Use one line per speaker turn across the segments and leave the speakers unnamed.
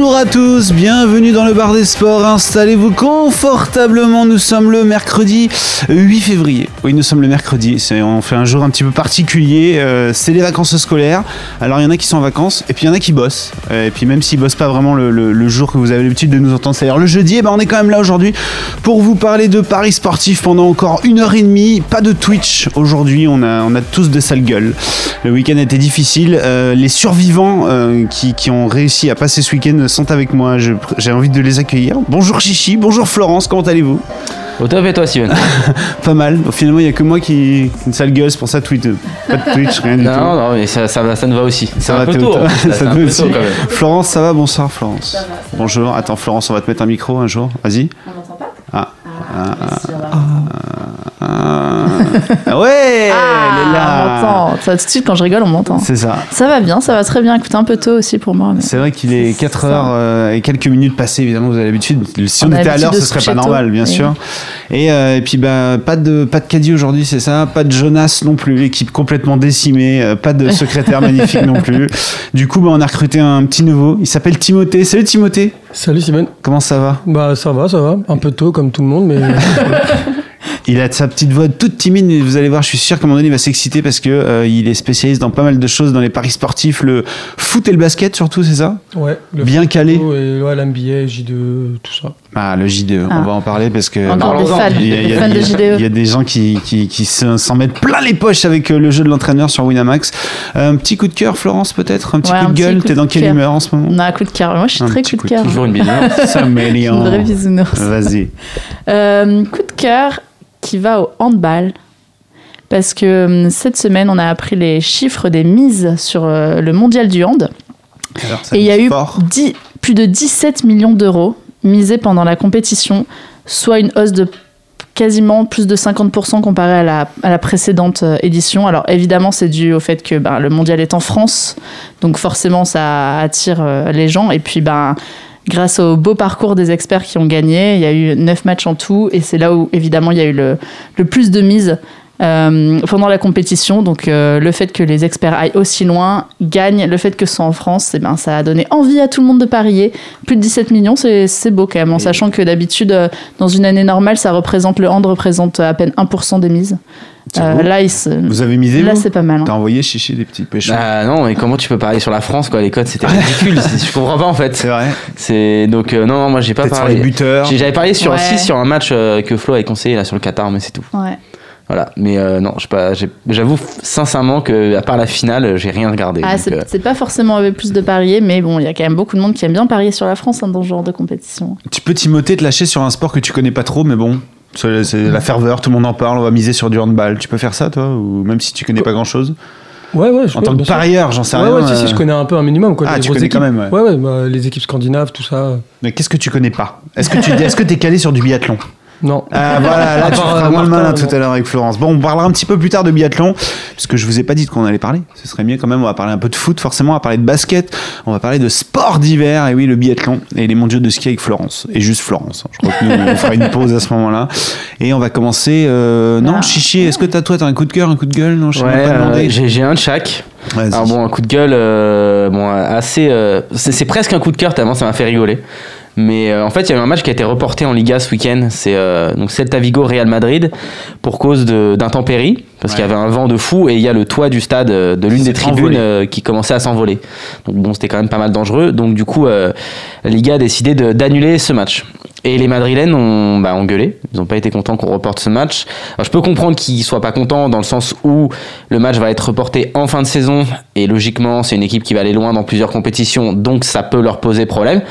Bonjour à tous, bienvenue dans le bar des sports. Installez-vous confortablement. Nous sommes le mercredi 8 février. Oui, nous sommes le mercredi. On fait un jour un petit peu particulier. euh, c'est les vacances scolaires. Alors, il y en a qui sont en vacances et puis il y en a qui bossent. Euh, et puis, même s'ils bossent pas vraiment le, jour que vous avez l'habitude de nous entendre, c'est-à-dire le jeudi, eh ben, on est quand même là aujourd'hui pour vous parler de paris sportifs pendant encore une heure et demie. Pas de Twitch aujourd'hui. On a, on a tous de sales gueules. Le week-end été difficile. Euh, les survivants qui, qui ont réussi à passer ce week-end sont avec moi. J'ai envie de les accueillir. Bonjour Chichi, bonjour Florence, comment allez-vous?
Au top et toi, Steven?
Pas mal. Finalement, il n'y a que moi qui, une sale gueule, c'est pour ça tweet. Pas de Twitch, rien du
Non,
tout.
non, mais ça, ça, va, ça ne va aussi.
Ça
un
va
peu tôt.
ça
un
va
peu
aussi.
tôt quand même.
Florence, ça va? Bonsoir Florence. Bonjour. Attends Florence, on va te mettre un micro un jour. Vas-y.
On m'entend pas?
Ah. Ah, ah. Ouais, elle est
Ah,
là.
on m'entend. Ça, tout de suite, quand je rigole, on m'entend.
C'est ça.
Ça va bien, ça va très bien. Écoute, un peu tôt aussi pour moi. mais-
C'est vrai qu'il est
C'est
4
ça.
heures euh, et quelques minutes passées, évidemment, vous avez l'habitude. Si on, était à l'heure, ce
se
serait pas normal,
tôt,
bien
oui.
sûr. Et, euh, et puis, bah, pas de, pas de caddie aujourd'hui, c'est ça. Pas de Jonas non plus, équipe complètement décimée. euh, pas de secrétaire magnifique non plus. Du coup, bah, on a recruté un petit nouveau. Il s'appelle Timothée. Salut Timothée.
Salut Steven.
Comment ça va?
Bah ça va, ça va. Un peu tôt comme tout le monde, mais
Il a sa petite voix toute timide, mais vous allez voir, je suis sûr qu'à un moment donné, il va s'exciter parce que euh, il est spécialiste dans pas mal de choses, dans les paris sportifs, le foot et le basket surtout, c'est ça
ouais. Le
Bien calé.
football Et ouais, l'NBA, J2, tout ça.
Ah, le J2, on
Ah.
va en parler parce que.
Encore des
Parlons-en.
fans,
Il y a- il y a-
fans de
il y a-
JDE.
Il y a des gens qui, qui, qui se- s'en mettent plein les poches avec euh, le jeu de l'entraîneur sur Winamax. Euh, Un petit coup de cœur, Florence, peut-être? Un petit
Ouais,
coup
un
de
petit
gueule? T'es dans quelle humeur en ce moment?
On a un coup de cœur. Moi, je suis
Un
très
petit
coup de cœur.
Toujours une bisounours.
Ça
Une
m'éliant.
vraie bisounours.
Vas-y.
Euh, coup de cœur qui va au handball. Parce que hum, cette semaine, on a appris les chiffres des mises sur euh, le mondial du hand.
Alors,
Et il y a eu
fort.
10 plus de 17 millions d'euros misés pendant la compétition, soit une hausse de quasiment plus de 50% comparé à la, à la précédente euh, édition. Alors évidemment, c'est dû au fait que ben, le mondial est en France, donc forcément ça attire euh, les gens. Et puis ben, grâce au beau parcours des experts qui ont gagné, il y a eu 9 matchs en tout, et c'est là où évidemment il y a eu le, le plus de mises. Euh, pendant la compétition, donc euh, le fait que les experts aillent aussi loin gagne, le fait que ce soit en France, eh ben, ça a donné envie à tout le monde de parier. Plus de 17 millions, c'est c'est beau quand même, en
Et-
sachant que d'habitude, euh, dans une année normale, ça représente le hand représente à peine 1% des mises.
C'est
Euh, là, il se-
Vous avez misé
là c'est pas mal. hein.
T'as envoyé chichi des petits pêcheurs.
Ah non, mais comment tu peux parier sur la France quoi? Les codes c'était ridicule. C'est- je comprends pas en
C'est
fait.
vrai
C'est donc euh, non, non, moi j'ai pas
Peut-être sur les buteurs.
J'ai- J'avais parié sur
Ouais.
aussi sur un match euh, que Flo avait conseillé là sur le Qatar, mais c'est tout.
Ouais.
Voilà. Mais euh, non, J'avoue sincèrement que à part la finale, j'ai rien regardé.
Ah, c'est
euh,
c'est pas forcément avec plus de parier, mais bon, il y a quand même beaucoup de monde qui aime bien parier sur la France hein, dans ce genre de compétition.
Tu peux Timothée te lâcher sur un sport que tu connais pas trop, mais bon, c'est c'est la ferveur, tout le monde en parle, on va miser sur du handball. Tu peux faire ça, toi? Ou même si tu connais pas grand chose
Ouais, ouais. Je
En
peux,
tant que parieur, j'en sais
Ouais,
rien.
ouais, si, si,
euh,
je connais un peu un minimum. Quoi,
Ah,
les
tu connais
équipes.
quand même, ouais.
Ouais, ouais, bah, les équipes scandinaves, tout ça.
Mais qu'est-ce que tu connais pas? Est-ce que tu est-ce que t'es calé sur du biathlon?
Non.
Ah voilà, là tu feras
euh,
moins malin tout à l'heure avec Florence. Bon, on parlera un petit peu plus tard de biathlon, puisque je vous ai pas dit de quoi on allait parler. Ce serait mieux quand même, on va parler un peu de foot forcément, on va parler de basket, on va parler de sport d'hiver, et oui, le biathlon et les mondiaux de ski avec Florence. Et juste Florence. hein. Je crois que nous, on fera une pause à ce moment-là. Et on va commencer... euh, Non,
Ah.
Chichi, est-ce que t'as toi, t'as un coup de cœur, un coup de gueule? Non, je
Ouais,
pas
euh, j'ai j'ai un de chaque.
Vas-y.
Alors bon, un coup de gueule, euh, bon, assez. c'est c'est presque un coup de cœur tellement ça m'a fait rigoler. Mais euh, en fait, il y a eu un match qui a été reporté en Liga ce week-end. C'est euh, donc Celta Vigo Real Madrid pour cause d'intempéries parce qu'il y avait un vent de fou et il y a le toit du stade euh, de l'une des tribunes qui commençait à s'envoler. Donc bon, c'était quand même pas mal dangereux. Donc du coup, la Liga a décidé d'annuler ce match. Et les Madrilènes ont, bah, ont gueulé. Ils n'ont pas été contents qu'on reporte ce match. Alors, je peux comprendre qu'ils soient pas contents dans le sens où le match va être reporté en fin de saison et logiquement, c'est une équipe qui va aller loin dans plusieurs compétitions, donc ça peut leur poser problème.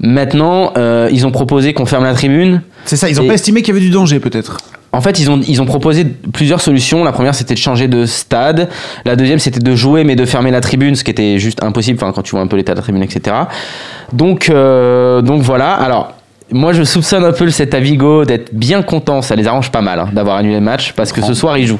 Maintenant, euh, ils ont proposé qu'on ferme la tribune.
C'est ça, ils ont
Et-
pas estimé qu'il y avait du danger peut-être.
En fait, ils ont, ils ont proposé plusieurs solutions. La première, c'était de changer de stade. La deuxième, c'était de jouer, mais de fermer la tribune, ce qui était juste impossible enfin, quand tu vois un peu l'état de la tribune, etc. Donc, euh, donc voilà. Alors, moi, je soupçonne un peu le Celta Vigo d'être bien content. Ça les arrange pas mal hein, d'avoir annulé le match parce que ce soir, ils jouent.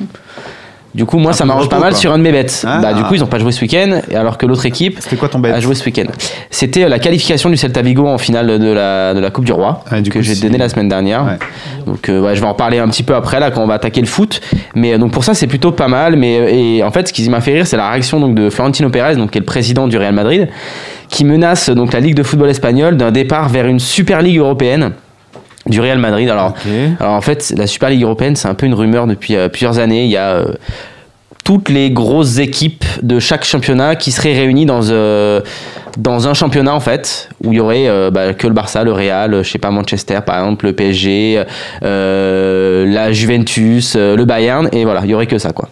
Du coup, moi,
Un
ça m'arrange pas mal
quoi.
sur un de mes bêtes.
Ah.
Bah, du coup, ils ont pas joué ce week-end, alors que l'autre équipe
C'était quoi ton bet
a joué ce week-end. C'était euh, la qualification du Celta Vigo en finale de la, de la Coupe du Roi,
Ah, du
que j'ai donné la semaine dernière.
Ouais.
Donc, euh, ouais, je vais en parler un petit peu après, là, quand on va attaquer le foot. Mais euh, donc, pour ça, c'est plutôt pas mal. Mais et, en fait, ce qui m'a fait rire, c'est la réaction donc, de Florentino Pérez, donc, qui est le président du Real Madrid, qui menace donc, la Ligue de football espagnole d'un départ vers une Super Ligue européenne du Real Madrid. Alors, en fait, la Super Ligue européenne, c'est un peu une rumeur depuis euh, plusieurs années. Il y a euh, toutes les grosses équipes de chaque championnat qui seraient réunies dans, euh, dans un championnat en fait, où il y aurait bah, que le Barça, le Real, je sais pas Manchester par exemple, le PSG, la Juventus, le Bayern, et voilà, il y aurait que ça quoi.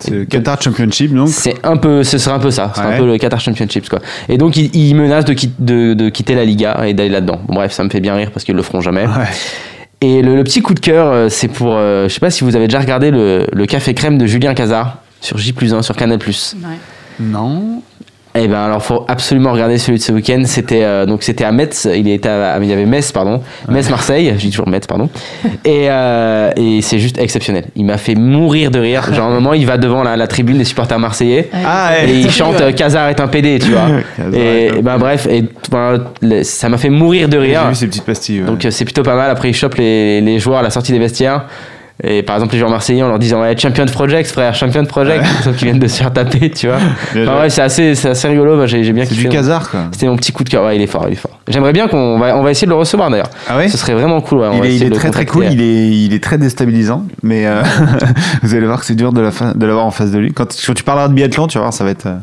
C'est le Qatar Championship, donc.
C'est un peu, ce serait un peu ça, c'est
Ouais.
un peu le Qatar Championships quoi. Et donc ils il menacent de, quitte- de, de quitter la Liga et d'aller là-dedans. Bon, bref, ça me fait bien rire parce qu'ils le feront jamais.
Ouais.
Et le, le petit coup de cœur, euh, c'est pour. euh, je sais pas si vous avez déjà regardé le, le café crème de Julien Cazard sur J 1 sur Canal.
Non.
Eh ben alors faut absolument regarder celui de ce week-end. C'était euh, donc c'était à Metz. Il était à, il y avait Metz pardon, Metz Marseille. Je dis toujours Metz pardon. Et, euh, et c'est juste exceptionnel. Il m'a fait mourir de rire. Genre à un moment il va devant la, la tribune des supporters marseillais.
Ah,
Et il chante euh, Cazard est un PD, tu vois. Et, ben bref, et ben, le- ça m'a fait mourir de
J'ai
rire.
vu ces petites pastilles. ouais.
Donc c'est plutôt pas mal. Après, ils chopent les, les joueurs à la sortie des vestiaires. Et par exemple, les joueurs marseillais en leur disant ouais, Champion Project, frère, Champion Project. Sauf qu'ils viennent de se faire taper, tu vois. Enfin, ouais, c'est assez, c'est assez rigolo. J'ai, j'ai bien
c'est
kiffé.
du Khazar, quoi.
C'était mon petit coup de cœur. Ouais, il est fort, il est fort. J'aimerais bien qu'on va, on va essayer de le recevoir d'ailleurs.
Ah ouais
Ce serait vraiment cool. ouais, on
Il
va
est, il
de
très très cool, il est, il est très déstabilisant, mais euh, vous allez voir que c'est dur de la fa- de l'avoir en face de lui. Quand, quand tu parleras de biathlon, tu vas voir, ça va être. euh,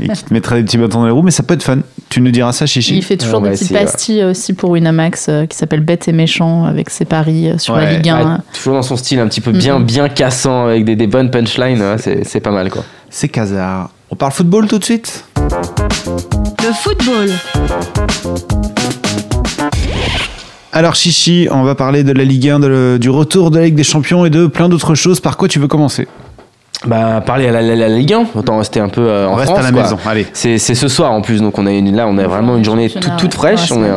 et qui te mettra des petits bâtons dans les roues, mais ça peut être fun. Tu nous diras ça, Chichi
Il fait toujours
On
des petites
essayer, ouais.
pastilles aussi pour Winamax euh, qui s'appelle Bête et Méchant avec ses paris euh, sur la. Ligue 1.
Ouais, toujours dans son style un petit peu bien,
Mhm.
bien cassant avec des, des bonnes punchlines. ouais, c'est, c'est pas mal quoi.
C'est Khazar. On parle football tout de suite?
Le football.
Alors, Chichi, on va parler de la Ligue 1, de le- du retour de la Ligue des Champions et de plein d'autres choses. Par quoi tu veux commencer?
Bah, parler à la, la- la Ligue 1, autant rester un peu euh, en
On reste
France,
à la
quoi.
maison, allez.
C'est, c'est ce soir en plus, donc on a une, là on a vraiment une journée toute, fraîche. On est.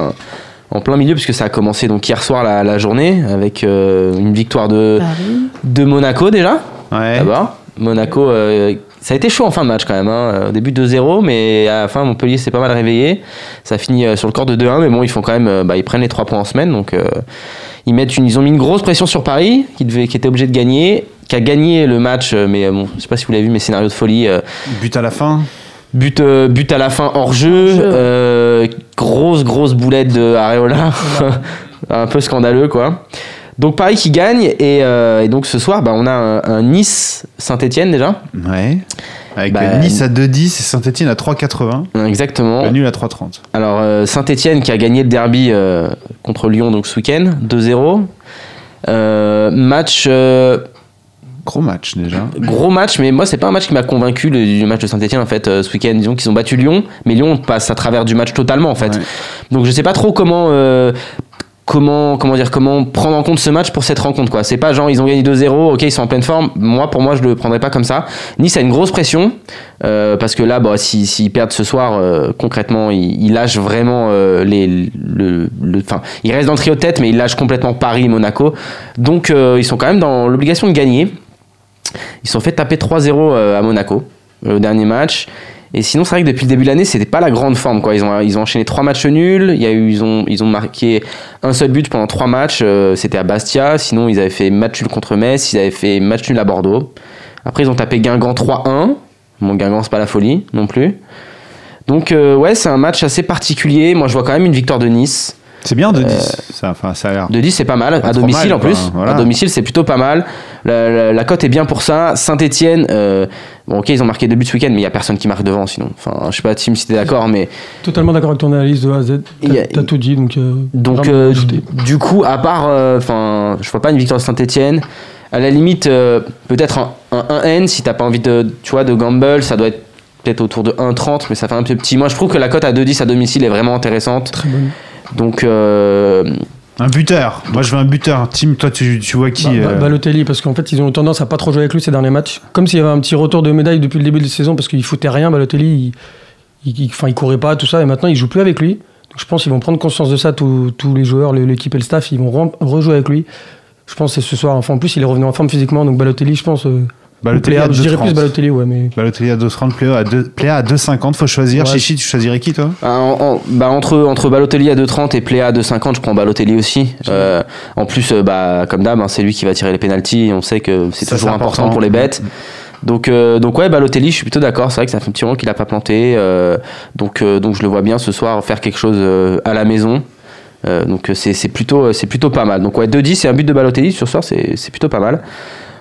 en, plein milieu puisque ça a commencé donc hier soir la, la journée avec euh, une victoire de,
Paris.
de Monaco déjà.
Ouais.
D'abord, Monaco, euh, ça a été chaud en fin de match quand même. hein. Au début 2-0, mais à la fin Montpellier s'est pas mal réveillé. Ça finit euh, sur le corps de 2-1, mais bon ils font quand même, bah, ils prennent les 3 points en semaine, donc euh, ils mettent une, ils ont mis une grosse pression sur Paris, qui devait, qui était obligé de gagner, qui a gagné le match, mais bon, je sais pas si vous l'avez vu, mais scénario de folie. euh,
But à la fin.
But, euh, but à la fin hors jeu,
Hors jeu.
euh, grosse grosse boulette de Areola, un peu scandaleux quoi. Donc Paris qui gagne et, euh, et donc ce soir bah, on a un, un Nice Saint-Etienne déjà,
Ouais. Avec
Bah,
Nice à 2,10 et Saint-Etienne à 3,80.
exactement.
Le nul à 3,30.
Alors Saint-Etienne qui a gagné le derby euh, contre Lyon donc ce week-end 2-0. Euh, match euh,
Gros match déjà.
Gros match, mais moi, c'est pas un match qui m'a convaincu, le, du match de Saint-Etienne, en fait, euh, ce week-end. Disons qu'ils ont battu Lyon, mais Lyon passe à travers du match totalement, en fait.
Ouais.
Donc, je sais pas trop comment. euh, Comment, comment dire comment prendre en compte ce match pour cette rencontre quoi c'est pas genre ils ont gagné 2-0 ok ils sont en pleine forme moi pour moi je le prendrais pas comme ça Nice a une grosse pression euh, parce que là bah, si- s'ils perdent ce soir euh, concrètement ils, ils lâchent vraiment euh, les le, enfin ils restent dans le trio de tête mais ils lâchent complètement Paris Monaco donc ils sont quand même dans l'obligation de gagner ils sont fait taper 3-0 euh, à Monaco, euh, le dernier match. Et sinon, c'est vrai que depuis le début de l'année, c'était pas la grande forme. Quoi. Ils, ont, enchaîné trois matchs nuls. Ils, ont, marqué un seul but pendant trois matchs. euh, c'était à Bastia. Sinon, ils avaient fait match nul contre Metz. Ils avaient fait match nul à Bordeaux. Après, ils ont tapé Guingamp 3-1. Bon, Guingamp, c'est pas la folie non plus. Donc, euh, ouais, c'est un match assez particulier. Moi, je vois quand même une victoire de Nice.
C'est bien 2,10. Ça, enfin, ça a l'air.
De 10, c'est pas mal. À
trop
domicile
mal,
en plus.
Voilà.
À domicile, c'est plutôt pas mal. La, la- la cote est bien pour ça. Saint-Etienne, bon, ok, ils ont marqué deux buts ce week-end, mais il n'y a personne qui marque devant sinon. Enfin, je sais pas, Tim, si t'es d'accord, mais.
Totalement d'accord avec ton analyse de A à Z. T'as tout dit, donc. euh,
Donc, euh, du coup, à part. euh, Enfin, je vois pas une victoire de Saint-Etienne. À la limite, euh, peut-être un, un 1N si t'as pas envie de, tu vois, de gamble. Ça doit être peut-être autour de 1,30, mais ça fait un peu petit. Moi, je trouve que la cote à 2,10 à domicile est vraiment intéressante.
Très bonne.
Donc, euh,
Un buteur. Moi, je veux un buteur. Tim, toi, tu, tu vois qui
Ba- Ba-
euh,
Balotelli, parce qu'en fait, ils ont eu tendance à pas trop jouer avec lui ces derniers matchs. Comme s'il y avait un petit retour de médaille depuis le début de la saison, parce qu'il foutait rien, Balotelli. Il, il, il- enfin, il courait pas, tout ça, et maintenant, il joue plus avec lui. Je pense qu'ils vont prendre conscience de ça, tous, les joueurs, l'équipe et le staff, ils vont re- rejouer avec lui. Je pense que c'est ce soir. Enfin, en plus, il est revenu en forme physiquement, donc Balotelli, je pense. euh,
Balotelli à
je dirais plus
2,30.
Balotelli, ouais, mais.
Balotelli à 2,30, Pléa à 2 Pléa à 2,50. Faut choisir.
Ouais.
Chichi, tu choisirais qui, toi?
Ah, en- en- bah, entre, entre Balotelli à 2,30 et Pléa à 2,50, je prends Balotelli aussi. Euh, en plus, euh, bah, comme d'hab, hein, c'est lui qui va tirer les pénalties. et On sait que c'est toujours important.
important.
pour les bêtes. Donc, euh, donc ouais, Balotelli, je suis plutôt d'accord. C'est vrai que ça fait un petit moment qu'il a pas planté. euh, donc, euh, donc je le vois bien ce soir faire quelque chose euh, à la maison. Euh, donc c'est c'est plutôt, c'est plutôt pas mal. Donc ouais, 2-10 et un but de Balotelli sur ce soir, c'est c'est plutôt pas mal.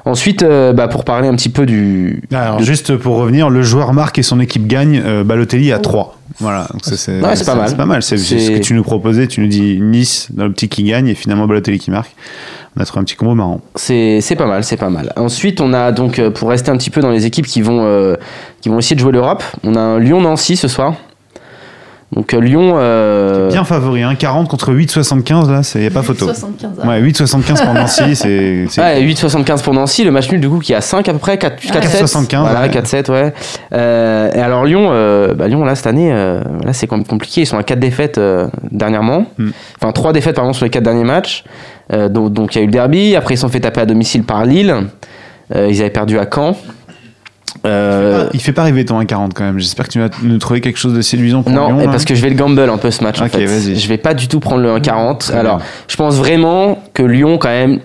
Ensuite, euh, bah, pour parler un petit peu du,
Alors,
de-
juste pour revenir, le joueur marque et son équipe gagne. euh, Balotelli à 3. Voilà. C'est
Ouais, pas mal.
C'est pas mal. C'est ce que tu nous proposais. Tu nous dis Nice dans l'optique qui gagne et finalement Balotelli qui marque. On a trouvé un petit combo marrant.
C'est pas mal, c'est pas mal. Ensuite, on a donc, euh, pour rester un petit peu dans les équipes qui vont, euh, qui vont essayer de jouer l'Europe, on a un Lyon-Nancy ce soir. Donc euh, Lyon... euh,
Bien favori, hein, 40 contre 8,75 là, c'est y a pas photo.
75
Ouais, 8,75 pour Nancy, c'est.
Ouais, 8,75 pour Nancy, le match nul du coup qui est à 5 à peu près, 4, 4 7
4,75,
Voilà,
ouais.
4-7, ouais. Euh, et alors Lyon, euh, bah, Lyon là cette année, euh, là c'est quand même compliqué, ils sont à 4 défaites euh, dernièrement,
Hmm.
enfin 3 défaites pardon sur les 4 derniers matchs. Euh, donc il y a eu le derby, après ils sont fait taper à domicile par Lille, Euh, ils avaient perdu à Caen. Euh,
il fait pas rêver ton 1,40 quand même. J'espère que tu vas nous trouver quelque chose de séduisant pour
Non,
Lyon. là.
parce que je vais le gamble un peu ce match. en
Ok,
fait.
vas-y.
Je vais pas du tout prendre le 1,40.
Très
Alors,
bien.
je pense vraiment que Lyon, quand même,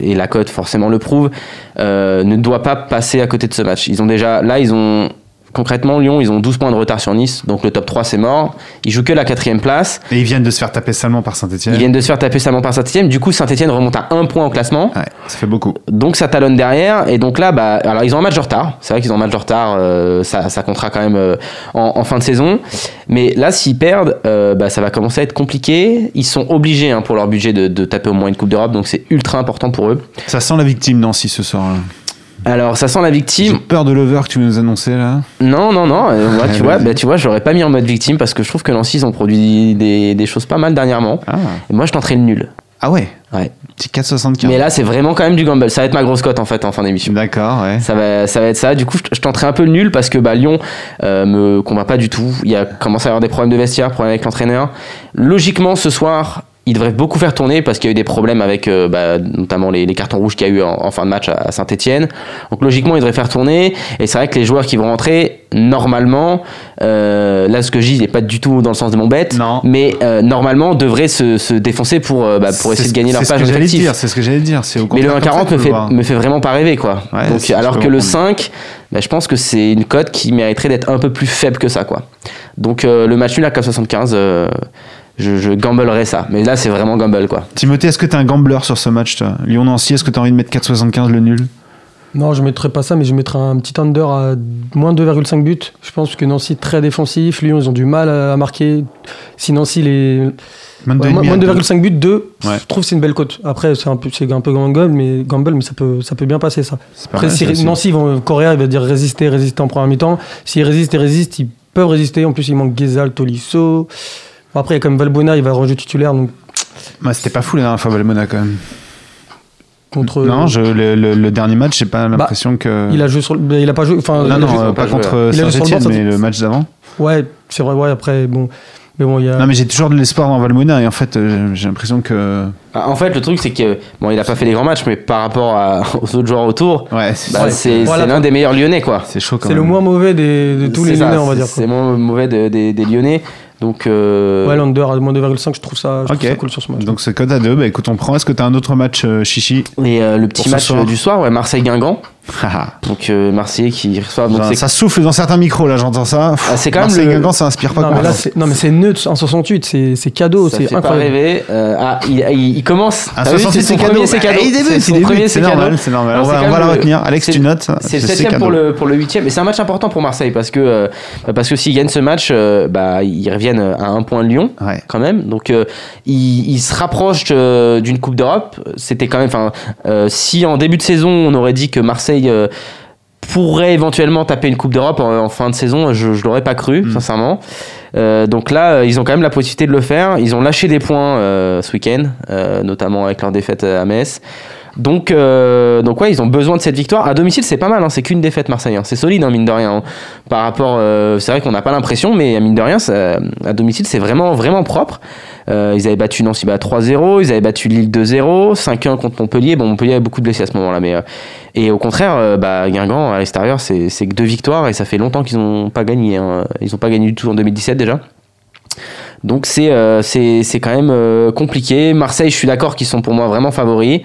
et la cote forcément le prouve, euh, ne doit pas passer à côté de ce match. Ils ont déjà, là, ils ont concrètement Lyon, ils ont 12 points de retard sur Nice, donc le top 3 c'est mort. Ils jouent que la quatrième place.
Et ils viennent de se faire taper salement par Saint-Etienne.
Ils viennent de se faire taper seulement par Saint-Etienne. Du coup, Saint-Etienne remonte à un point au classement.
Ouais, ça fait beaucoup.
Donc ça talonne derrière et donc là bah alors ils ont un match de retard c'est vrai qu'ils ont un match de retard euh, ça, ça comptera quand même euh, en, en fin de saison mais là s'ils perdent euh, bah, ça va commencer à être compliqué ils sont obligés hein, pour leur budget de, de taper au moins une coupe d'Europe donc c'est ultra important pour eux
Ça sent la victime Nancy ce soir. là.
Alors ça sent la
J'ai
victime
peur de l'over que tu nous annonçais là.
non non non euh,
Ouais,
tu vois bah, tu vois je l'aurais pas mis en mode victime parce que je trouve que Nancy ils ont produit des, des choses pas mal dernièrement
Ah,
et moi je tenterai le nul
ah ouais?
ouais
Petit 4,75.
mais là c'est vraiment quand même du gamble ça va être ma grosse cote en fait en fin d'émission
D'accord, ouais.
Ça va, ça va être ça. Du coup, je, je tenterai un peu le nul parce que bah, Lyon euh, me convainc pas du tout. Il y a commencé à y avoir des problèmes de vestiaire, problèmes avec l'entraîneur. Logiquement, ce soir, il devrait beaucoup faire tourner parce qu'il y a eu des problèmes avec euh, bah, notamment les, les cartons rouges qu'il y a eu en, en fin de match à, à Saint-Etienne. Donc logiquement, il devrait faire tourner. Et c'est vrai que les joueurs qui vont rentrer, normalement, euh, là, ce que je dis n'est pas du tout dans le sens de mon bête,
Non.
mais euh, normalement, devraient se, se défoncer pour, euh, bah, pour essayer de gagner leur effectif.
dire, C'est ce que j'allais dire. Au
Mais le
contraire comme ça
1,40
qu'il
me fait,
voir.
me fait vraiment pas rêver, quoi.
Ouais,
Donc, alors que le
comprendre.
5, bah, je pense que c'est une cote qui mériterait d'être un peu plus faible que ça, quoi. Donc, euh, le match nul à 4,75, euh, je, je gamblerais ça. Mais là, c'est vraiment gamble, quoi.
Timothée, est-ce que t'es un gambler sur ce match toi Lyon-Nancy, est-ce que t'as envie de mettre 4,75 le nul?
Non, je mettrai pas ça, mais je mettrai un petit under à moins 2,5 buts. Je pense que Nancy très défensif, Lyon ils ont du mal à marquer. Si Nancy les
Moins de
Ouais, moins
demi à
moins de
deux.
2,5 buts, 2,
Ouais.
je trouve que c'est une belle cote. Après, c'est un peu, c'est un peu gamble, mais, gamble, mais ça, peut, ça peut bien passer ça.
C'est pas
Après,
mal,
si
ça.
Nancy, ils vont, Correa, il va dire résister, résister en première mi-temps. S'ils résistent et résistent, ils peuvent résister. En plus, il manque Gezal, Tolisso. Bon, après, il y a quand même Valbuena, il va rejouer titulaire. Donc,
Ouais, C'était pas fou la dernière fois Valmona quand même.
contre,
Non, je, le, le- le dernier match, j'ai pas l'impression que.
il a joué sur le- il a pas joué. Enfin,
Non, non,
joué-
euh,
pas
pas
joué,
contre
le
Saint-Etienne, mais le match d'avant.
Ouais, c'est vrai, ouais, après, bon. Mais bon, il y a.
Non, mais j'ai toujours de l'espoir dans Valmona et en fait, euh, j'ai l'impression que.
Ah, En fait, le truc, c'est que, bon, il a pas fait des grands matchs, mais par rapport à- aux autres joueurs autour,
Ouais,
bah, c'est
Voilà.
c'est l'un des meilleurs Lyonnais, quoi.
c'est chaud quand
c'est
même.
le moins mauvais des, de tous les
ça,
Lyonnais, on va dire.
C'est
quoi.
moins mauvais de- des- des Lyonnais. Donc, euh,
Ouais, l'under à moins 2,5, je trouve ça, je trouve ça cool sur ce match.
Donc c'est code à deux. Bah écoute, on prend. Est-ce que t'as un autre match, euh, Chichi?
Et euh, le petit match
soir.
du soir, ouais, Marseille-Guingamp. Donc, euh, Marseille qui reçoit. Donc,
Ça souffle dans certains micros là, j'entends ça.
Ah, c'est quand même
Marseille
le-
Guingamp, ça inspire pas
non, mais là, c'est, non, mais c'est neutre en 68, c'est, c'est cadeau,
ça
c'est
fait pas
incroyable.
rêver. Euh, ah, il, il- il commence.
Un
T'as vu,
68,
c'est
cadeau.
premier, c'est cadeau. C'est premier,
c'est normal, c'est normal. On va- la retenir. Alex, tu notes.
C'est le
C'est
septième
cadeau.
pour le, pour le huitième. Et c'est un match important pour Marseille parce que, euh, parce que s'ils gagnent ce match, euh, bah, ils reviennent à un point de Lyon. Quand même. Donc, euh, il, il se rapproche euh, d'une Coupe d'Europe. C'était quand même. Enfin, si en début de saison on aurait dit que Marseille euh, pourrait éventuellement taper une Coupe d'Europe en, en fin de saison, je, je l'aurais pas cru,
Mm.
sincèrement. Euh, donc là, euh, ils ont quand même la possibilité de le faire. Ils ont lâché des points euh, ce week-end, euh, notamment avec leur défaite à Metz. Donc, euh, donc ouais, ils ont besoin de cette victoire. À domicile, c'est pas mal, hein, c'est qu'une défaite Marseille. hein. C'est solide, hein, mine de rien. hein. Par rapport, euh, c'est vrai qu'on n'a pas l'impression, mais mine de rien, ça- à domicile, c'est vraiment, vraiment propre. Euh, ils avaient battu Nancy bah, 3-0, ils avaient battu Lille 2-0, 5-1 contre Montpellier. Bon, Montpellier avait beaucoup de blessés à ce moment-là, mais euh, et au contraire, euh, bah, Guingamp à l'extérieur, c'est que deux victoires et ça fait longtemps qu'ils n'ont pas gagné. hein. Ils n'ont pas gagné du tout en 2017 déjà. Donc c'est euh, c'est quand même euh, compliqué. Marseille, je suis d'accord qu'ils sont pour moi vraiment favoris.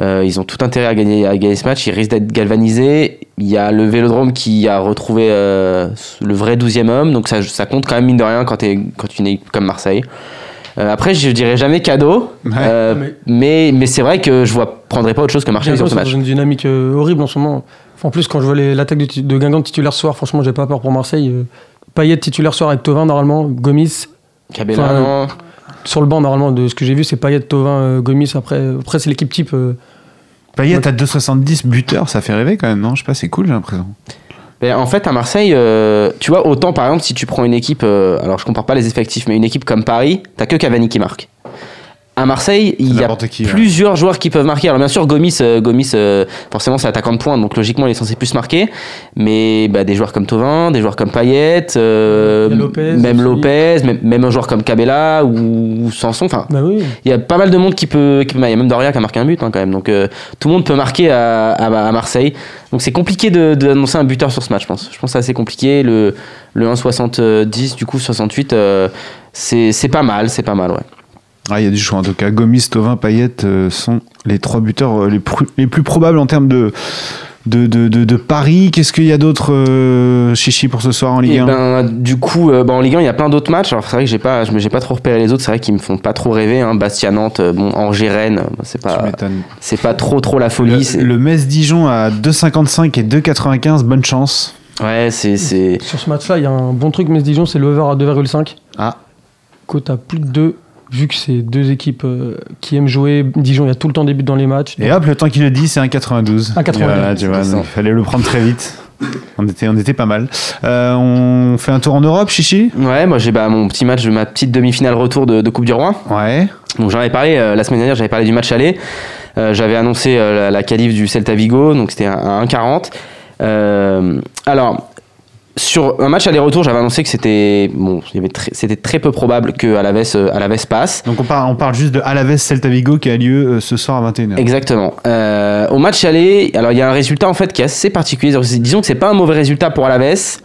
Euh, ils ont tout intérêt à gagner, à gagner ce match. Ils risquent d'être galvanisés. Il y a le Vélodrome qui a retrouvé euh, le vrai 12e homme. Donc ça, ça compte quand même, mine de rien, quand, tu es comme Marseille. Euh, après, je dirais jamais cadeau.
Ouais.
Euh,
Mais-
mais mais c'est vrai que je vois, prendrais pas autre chose que Marseille sur ce
c'est
match.
une dynamique euh, horrible en ce moment. Enfin, en plus, quand je vois l'attaque de, Guingamp titulaire ce soir, franchement, j'ai pas peur pour Marseille. Payet titulaire ce soir avec Tovin normalement, Gomis.
Cabella,
Enfin,
non.
Sur le banc normalement, de ce que j'ai vu, c'est Payet, Tovin, euh, Gomis. Après, après c'est l'équipe type. euh,
Payet à 2,70 buteur, ça fait rêver quand même, non? Je sais pas, c'est cool, j'ai l'impression.
Mais en fait, à Marseille, euh, tu vois, autant par exemple, si tu prends une équipe, euh, alors je compare pas les effectifs, mais une équipe comme Paris, t'as que Cavani qui marque. À Marseille, il y a
ouais.
plusieurs joueurs qui peuvent marquer. Alors bien sûr, Gomis, euh, Gomis euh, forcément c'est attaquant de pointe, donc logiquement il est censé plus marquer. Mais bah, des joueurs comme Tovin, des joueurs comme Payet, euh,
Lopez
même
aussi.
Lopez, même, même un joueur comme Cabella ou, ou Sanson. Enfin,
Bah oui.
il y a pas mal de monde qui peut. qui bah, Il y a même Doria qui a marqué un but hein, quand même. Donc euh, tout le monde peut marquer à, à- à Marseille. Donc c'est compliqué de- d'annoncer un buteur sur ce match, je pense. Je pense que c'est assez compliqué. Le, le 1,70, du coup 68, euh, c'est c'est pas mal, c'est pas mal, ouais.
Ah, il y a du choix en tout cas. Gomis, Tovin, Payet euh, sont les trois buteurs euh, les, plus probables en termes de, de, de, de, de paris. Qu'est-ce qu'il y a d'autre, euh, Chichi, pour ce soir en Ligue
Et
1
ben, du coup, euh, bah, en Ligue 1, il y a plein d'autres matchs. Alors c'est vrai que j'ai pas, je me- j'ai pas trop repéré les autres. C'est vrai qu'ils me font pas trop rêver. Hein. Bastia, Nantes, euh, bon, Angers, Rennes, c'est pas, c'est pas trop trop la folie.
Le,
c'est-
le Metz-Dijon à 2,55 et 2,95, bonne chance.
Ouais, c'est, c'est,
Sur ce match-là, il y a un bon truc, Metz-Dijon, c'est le over à 2,5.
Ah.
Cote à plus de 2, vu que c'est deux équipes euh, qui aiment jouer. Dijon, il y a tout le temps des buts dans les matchs.
Et hop, le temps qu'il le dit, c'est 1,92.
1,92,
Voilà, tu vois, il fallait le prendre très vite. On était, on était pas mal. Euh, on fait un tour en Europe, Chichi?
Ouais, moi j'ai bah, mon petit match, ma petite demi-finale retour de, de Coupe du Roi.
Ouais.
Donc j'en avais parlé euh, la semaine dernière, j'avais parlé du match aller. Euh, j'avais annoncé euh, la, la qualif du Celta Vigo, donc c'était à 1,40. Euh, alors, sur un match aller-retour, j'avais annoncé que c'était bon, c'était très peu probable que Alaves, euh, Alaves passe.
Donc on parle, on parle juste de Alaves Celta Vigo qui a lieu euh, ce soir à 21h.
Exactement. Euh, au match aller, alors il y a un résultat en fait qui est assez particulier. Disons que c'est pas un mauvais résultat pour Alaves,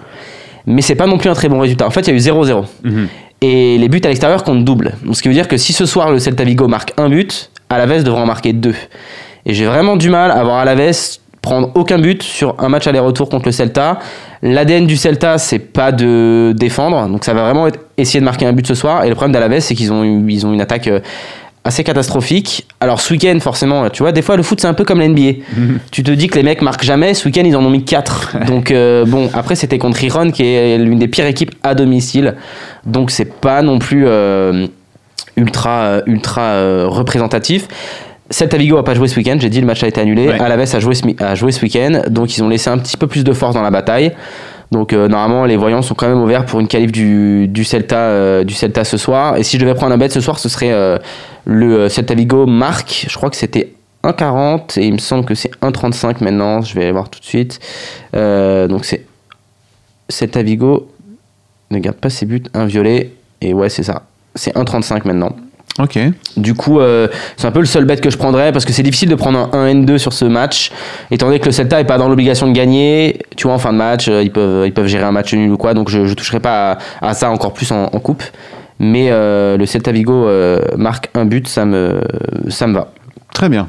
mais c'est pas non plus un très bon résultat. En fait, il y a eu 0-0.
Mhm.
Et les buts à l'extérieur comptent double. Donc, ce qui veut dire que si ce soir le Celta Vigo marque un but, Alaves devra en marquer deux. Et j'ai vraiment du mal à voir Alaves prendre aucun but sur un match aller-retour contre le Celta. L'ADN du Celta, c'est pas de défendre, donc ça va vraiment être essayer de marquer un but ce soir. Et le problème d'Alaves, c'est qu'ils ont, une- ils ont une attaque euh, assez catastrophique. Alors ce week-end, forcément, tu vois, des fois le foot c'est un peu comme l'NBA. tu te dis que les mecs marquent jamais, ce week-end ils en ont mis 4. Donc euh, bon, après c'était contre Iron qui est l'une des pires équipes à domicile. Donc c'est pas non plus euh, ultra, ultra euh, représentatif. Celta Vigo a pas joué ce week-end, j'ai dit le match a été annulé.
Ouais.
Alaves a joué ce, a joué ce week-end, donc ils ont laissé un petit peu plus de force dans la bataille. Donc euh, normalement les voyants sont quand même ouverts pour une qualif du, du, Celta, euh, du Celta ce soir. Et si je devais prendre un bet ce soir, ce serait euh, le Celta Vigo marque. Je crois que c'était 1,40 et il me semble que c'est 1,35 maintenant. Je vais aller voir tout de suite. Donc c'est Celta Vigo ne garde pas ses buts, un violet. Et ouais, c'est ça. C'est 1,35 maintenant.
Ok.
Du coup, euh, c'est un peu le seul bet que je prendrais parce que c'est difficile de prendre un 1N2 sur ce match, étant donné que le Celta est pas dans l'obligation de gagner. Tu vois, en fin de match, euh, ils peuvent, ils peuvent gérer un match nul ou quoi, donc je, je toucherai pas à, à ça encore plus en, en coupe. Mais euh, le Celta Vigo marque un but, ça me, ça me va.
Très bien.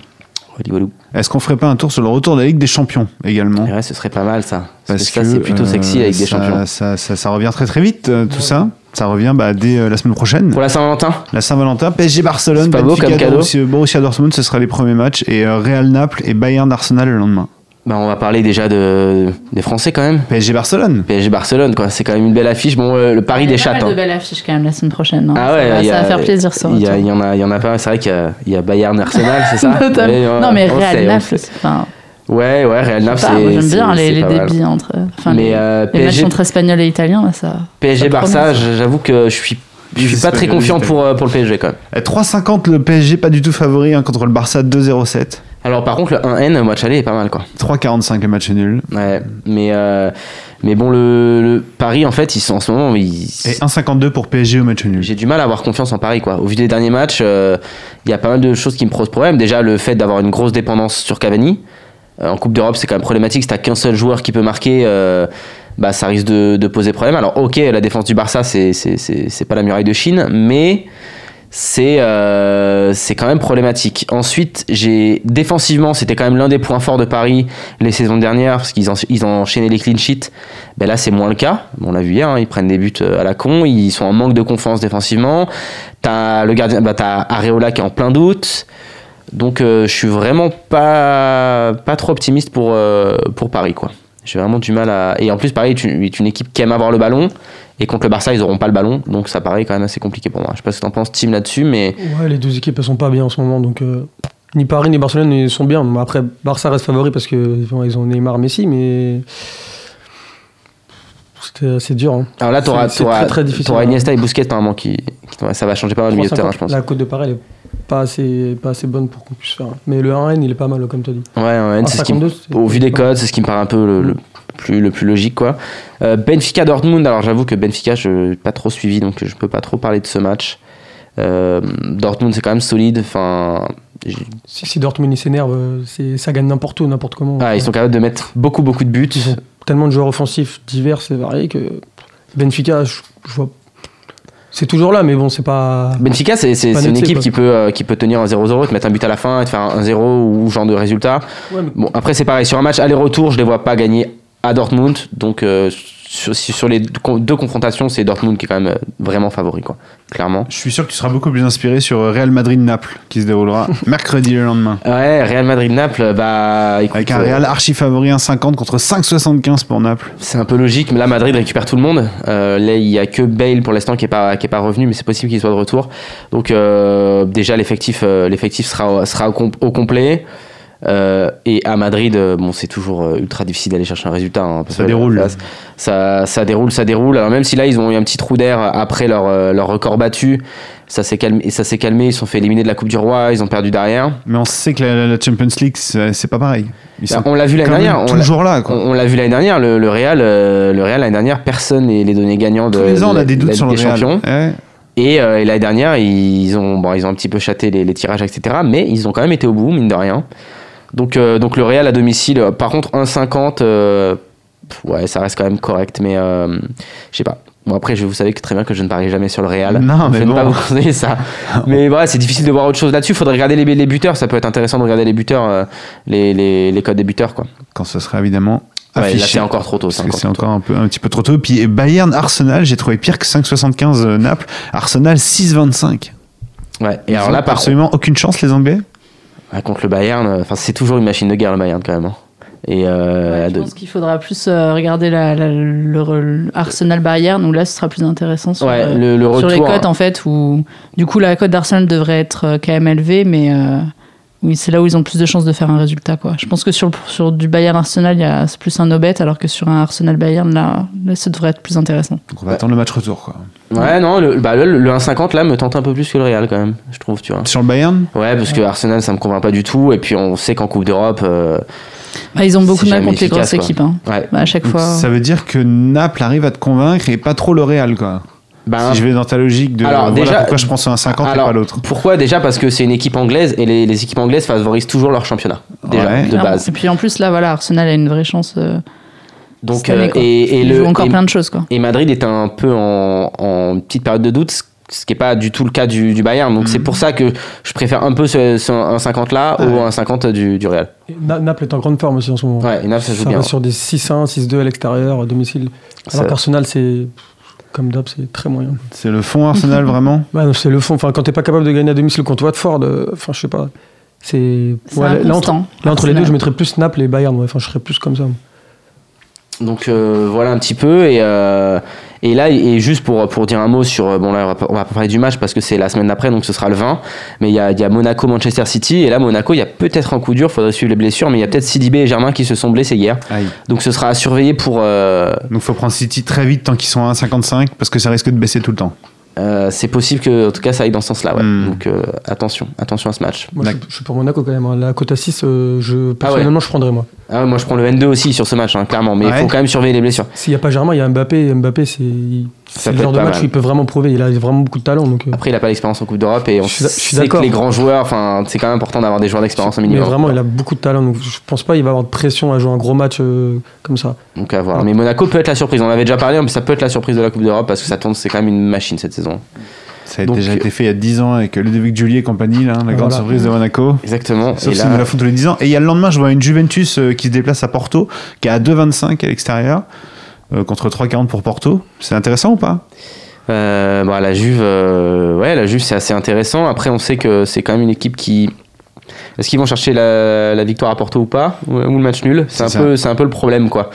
Walou.
Est-ce qu'on ferait pas un tour sur le retour de la Ligue des Champions également
ouais, ce serait pas mal ça. Parce,
Parce
que ça, c'est plutôt
euh,
sexy la Ligue des
ça-
Champions.
Ça, ça, ça revient très très vite, euh, tout ça. Ça revient bah, dès euh, la semaine prochaine.
Pour la Saint-Valentin
La Saint-Valentin, PSG Barcelone,
C'est pas beau
Benfica,
comme cadeau.
Borussia, Borussia Dortmund, ce sera les premiers matchs. Et euh, Real Naples et Bayern Arsenal le lendemain.
Bah, On va parler déjà de, des Français quand même.
PSG Barcelone.
PSG Barcelone, quoi. c'est quand même une belle affiche. Bon, euh, le Paris
Il y a
des
pas mal
chattes.
de
hein.
belles affiches quand même la semaine prochaine. hein.
Ah
Ça
ouais,
va-
il y
ça va faire plaisir ça.
Il y, en a, il y en a pas. C'est vrai qu'il y a, il y a Bayern Arsenal, c'est ça? Ouais,
non mais Real Naples, enfin,
Ouais, ouais, Real Naples, c'est.
j'aime bien les, les
mal.
débits entre. Enfin,
Mais
les,
euh,
les matchs
PSG,
entre espagnol et italien, là, ça.
PSG
ça
Barça, j'avoue que je suis, je suis pas très
Espagnols,
confiant pour, euh, pour le PSG quand même.
Euh, 3,50 le PSG, pas du tout favori hein, contre le Barça 2,07.
Alors par contre, le 1N, le match aller est pas mal quoi.
3,45 le match nul.
Ouais, mais, euh, mais bon, le, le Paris en fait, ils sont en ce moment. Ils,
Et 1,52 pour PSG au match nul.
J'ai du mal à avoir confiance en Paris quoi. Au vu des derniers matchs, euh, il y a pas mal de choses qui me posent problème. Déjà, le fait d'avoir une grosse dépendance sur Cavani. Euh, en Coupe d'Europe, c'est quand même problématique. Si t'as qu'un seul joueur qui peut marquer, bah, ça risque de, de poser problème. Alors, ok, la défense du Barça, c'est pas la muraille de Chine, mais c'est euh, c'est quand même problématique. Ensuite, j'ai défensivement, c'était quand même l'un des points forts de Paris les saisons dernières parce qu'ils ont, ils ont enchaîné les clean sheets. Ben là, c'est moins le cas. On l'a vu hier, hein, ils prennent des buts euh, à la con, ils sont en manque de confiance défensivement. T'as le gardien, bah, Areola qui est en plein doute. Donc, euh, je suis vraiment pas pas trop optimiste pour pour Paris. J'ai vraiment du mal à. Et en plus, Paris est une équipe qui aime avoir le ballon. Et contre le Barça, ils n'auront pas le ballon. Donc ça paraît quand même assez compliqué pour moi. Je sais pas ce que t'en penses, Tim, là-dessus, mais.
Ouais, les deux équipes elles sont pas bien en ce moment, donc euh, ni Paris ni Barcelone ils sont bien. Après, Barça reste favori parce que bon, ils ont Neymar, Messi, mais c'était assez dur. Hein.
Alors là,
c'est
t'auras,
très, très difficile, hein.
Iniesta et Busquets, apparemment, qui, ça va changer pas mal le milieu de terrain, je
3,50,
pense.
La cote de Paris elle est pas assez, pas assez bonne pour qu'on puisse faire. Mais le 1N il est pas mal comme tu as dit.
Ouais, ouais, c'est ce qui me-
1,52, c'est-
au vu des codes, c'est ce qui me paraît un peu le, le plus, le plus logique, quoi. Euh, Benfica Dortmund, alors j'avoue que Benfica, je n'ai pas trop suivi, donc je peux pas trop parler de ce match. Euh, Dortmund, c'est quand même solide. Enfin,
Si, si Dortmund s'énerve, euh, ça gagne n'importe où, n'importe comment.
ah, ils sont capables de mettre beaucoup, beaucoup de buts.
Ils ont tellement de joueurs offensifs divers et variés que Benfica, je, je vois. C'est toujours là, mais bon, c'est pas.
Benfica, c'est, une équipe
quoi.
qui peut, euh, qui peut tenir un 0-0, te mettre un but à la fin, et te faire un 1-0 ou genre de résultat.
Ouais, mais-
Bon, après, c'est pareil. Sur un match aller-retour, je les vois pas gagner à Dortmund. Donc, euh, sur, les deux confrontations, c'est Dortmund qui est quand même euh, vraiment favori, quoi. Clairement.
Je suis sûr que tu seras beaucoup plus inspiré sur Real Madrid-Naples qui se déroulera mercredi le lendemain.
Ouais, Real Madrid-Naples, bah, écoute,
Avec un
euh,
Real archi favori 1,50 contre 5,75 pour Naples.
c'est un peu logique, mais là, Madrid récupère tout le monde. Euh, là, il y a que Bale pour l'instant qui est pas, qui est pas revenu, mais c'est possible qu'il soit de retour. Donc, euh, déjà, l'effectif, euh, l'effectif sera, sera au complet. Euh, et à Madrid, euh, bon, c'est toujours euh, ultra difficile d'aller chercher un résultat. hein, parce
Ça
que
déroule.
Ça, ça déroule, ça déroule. Alors même si là, ils ont eu un petit trou d'air après leur, leur record battu, ça s'est calmé, ça s'est calmé. Ils se sont fait éliminer de la Coupe du Roi, ils ont perdu derrière.
Mais on sait que la, la Champions League, c'est pas pareil.
Bah, on l'a vu l'année dernière. on l'a-
toujours là. Quoi.
On, on l'a vu l'année dernière, le, le Real, euh, le Real l'année dernière, personne n'est les donné gagnants de
Tous les ans, on
de
a des
la
doutes sur le Real.
champions.
Ouais.
Et, euh, et l'année dernière, ils ont, bon, ils ont un petit peu châté les, les tirages, etc. Mais ils ont quand même été au bout, mine de rien. Donc, euh, donc le Real à domicile, euh, par contre, 1,50, euh, ouais, ça reste quand même correct. Mais euh, je sais pas. Bon, après, je, vous savez que très bien que je ne parie jamais sur le Real.
Non, mais
je ne
bon.
pas vous conseiller ça. mais voilà, c'est difficile de voir autre chose là-dessus. Il faudrait regarder les, les buteurs. Ça peut être intéressant de regarder les buteurs, euh, les, les, les codes des buteurs, quoi.
Quand ce sera évidemment
Ouais, là,
affiché.
c'est encore trop tôt. C'est encore
encore un, peu, un petit peu trop tôt. Puis Bayern Arsenal, j'ai trouvé pire que 5,75 euh, Naples. Arsenal 6,25.
Ouais. Et
Ils
alors là, par contre,
absolument aucune chance, les Anglais?
Ah, contre le Bayern, euh, enfin c'est toujours une machine de guerre le Bayern quand même. hein. Et euh,
je
de-
pense qu'il faudra plus euh, regarder la, la- le, Arsenal Bayern où là ce sera plus intéressant sur,
ouais,
euh,
le, le
sur
retour.
les cotes en fait où du coup la cote d'Arsenal devrait être euh, quand même élevée mais oui c'est là où ils ont plus de chances de faire un résultat quoi. Je pense que sur, sur du Bayern Arsenal il y a c'est plus un no bet alors que sur un Arsenal Bayern là, là ça devrait être plus intéressant.
Donc on va attendre le match retour. Quoi.
Ouais, non, le, bah, le, le 1,50 là me tente un peu plus que le Real quand même, je trouve, tu vois.
Sur le Bayern?
Ouais, parce que Arsenal ça me convainc pas du tout. Et puis on sait qu'en Coupe d'Europe, euh,
Bah, ils ont beaucoup de mal contre les grosses
quoi.
équipes hein.
ouais.
Bah, à chaque fois.
Ça veut dire que Naples arrive à te convaincre et pas trop le Real. Quoi.
Ben,
si je vais dans ta logique de
Alors,
voilà
déjà-
pourquoi je prends un 50 et
alors,
pas l'autre.
Pourquoi Déjà? Parce que c'est une équipe anglaise et les, les équipes anglaises favorisent toujours leur championnat. Déjà,
Ouais.
de
Clairement.
base.
Et puis en plus là voilà Arsenal a une vraie chance euh,
Donc,
année,
euh, et, et
Ils
le,
jouent encore
et-
plein de choses quoi.
Et Madrid est un peu en, en petite période de doute, ce- qui n'est pas du tout le cas du, du Bayern. Donc c'est pour ça que je préfère un peu ce, ce 1,50 là
Ouais.
au 1,50 du, du Real.
Et Na- Naples est en grande forme aussi en ce moment.
Ouais, et Naples, ça joue
ça
bien.
va sur des 6-1, 6-2 à l'extérieur, à domicile. Alors
Ça-
qu'Arsenal, c'est. Comme d'hab, c'est très moyen.
C'est le fond Arsenal vraiment
non, c'est le fond. Enfin, quand t'es pas capable de gagner à domicile contre Watford, euh, enfin, je sais pas. C'est. Ouais, là, entre,
inconstant,
là, entre les deux, je mettrais plus Naples et Bayern. ouais. Enfin, je serais plus comme ça.
Donc euh, voilà un petit peu. Et, euh, et là, et juste pour, pour dire un mot sur. euh, Bon, là, on va pas, parler du match parce que c'est la semaine d'après, donc ce sera le 20. Mais il y a, y a Monaco-Manchester City. Et là, Monaco, il y a peut-être un coup dur, faudrait suivre les blessures. Mais il y a peut-être Sidibé et Germain qui se sont blessés hier.
Aïe.
Donc ce sera à surveiller pour. euh,
Donc faut prendre City très vite tant qu'ils sont à 1,55 parce que ça risque de baisser tout le temps.
Euh, c'est possible que, en tout cas, ça aille dans ce sens-là. Ouais.
Hmm.
Donc euh, attention, attention à ce match.
Moi, je, je suis pour Monaco quand même. hein. La cote à 6, euh, je, personnellement, je prendrais moi.
Ah ouais, moi, je prends le N2 aussi sur ce match, hein, clairement, mais il
Ouais.
faut quand même surveiller les blessures.
S'il n'y a pas Germain, il y a Mbappé. Mbappé, c'est c'est le genre de match
mal.
où il peut vraiment prouver. Il a vraiment beaucoup de talent. Donc, euh,
Après, il n'a pas l'expérience en Coupe d'Europe et on
Je suis-
sait que les grands joueurs, enfin, c'est quand même important d'avoir des joueurs d'expérience au
mais
minimum.
vraiment, il a beaucoup de talent. Donc, je pense pas qu'il va avoir de pression à jouer un gros match euh, comme ça.
Donc à voir. Mais Monaco peut être la surprise. On en avait déjà parlé, mais ça peut être la surprise de la Coupe d'Europe parce que ça tourne, c'est quand même une machine cette saison.
Ça a
Donc,
déjà été fait il y a 10 ans avec Ludovic Julie et compagnie, là, la grande
Voilà.
surprise de Monaco.
Exactement.
Sauf
et là,
me la font tous les 10 ans. Et il y a le lendemain, je vois une Juventus euh, qui se déplace à Porto, qui est à 2,25 à l'extérieur, contre 3,40 pour Porto. C'est intéressant ou pas?
Euh, bah, la Juve, euh, ouais, la Juve c'est assez intéressant. Après, on sait que c'est quand même une équipe qui. Est-ce qu'ils vont chercher la, la victoire à Porto ou pas? Ou, ou le match nul? C'est un peu, un peu le problème, quoi.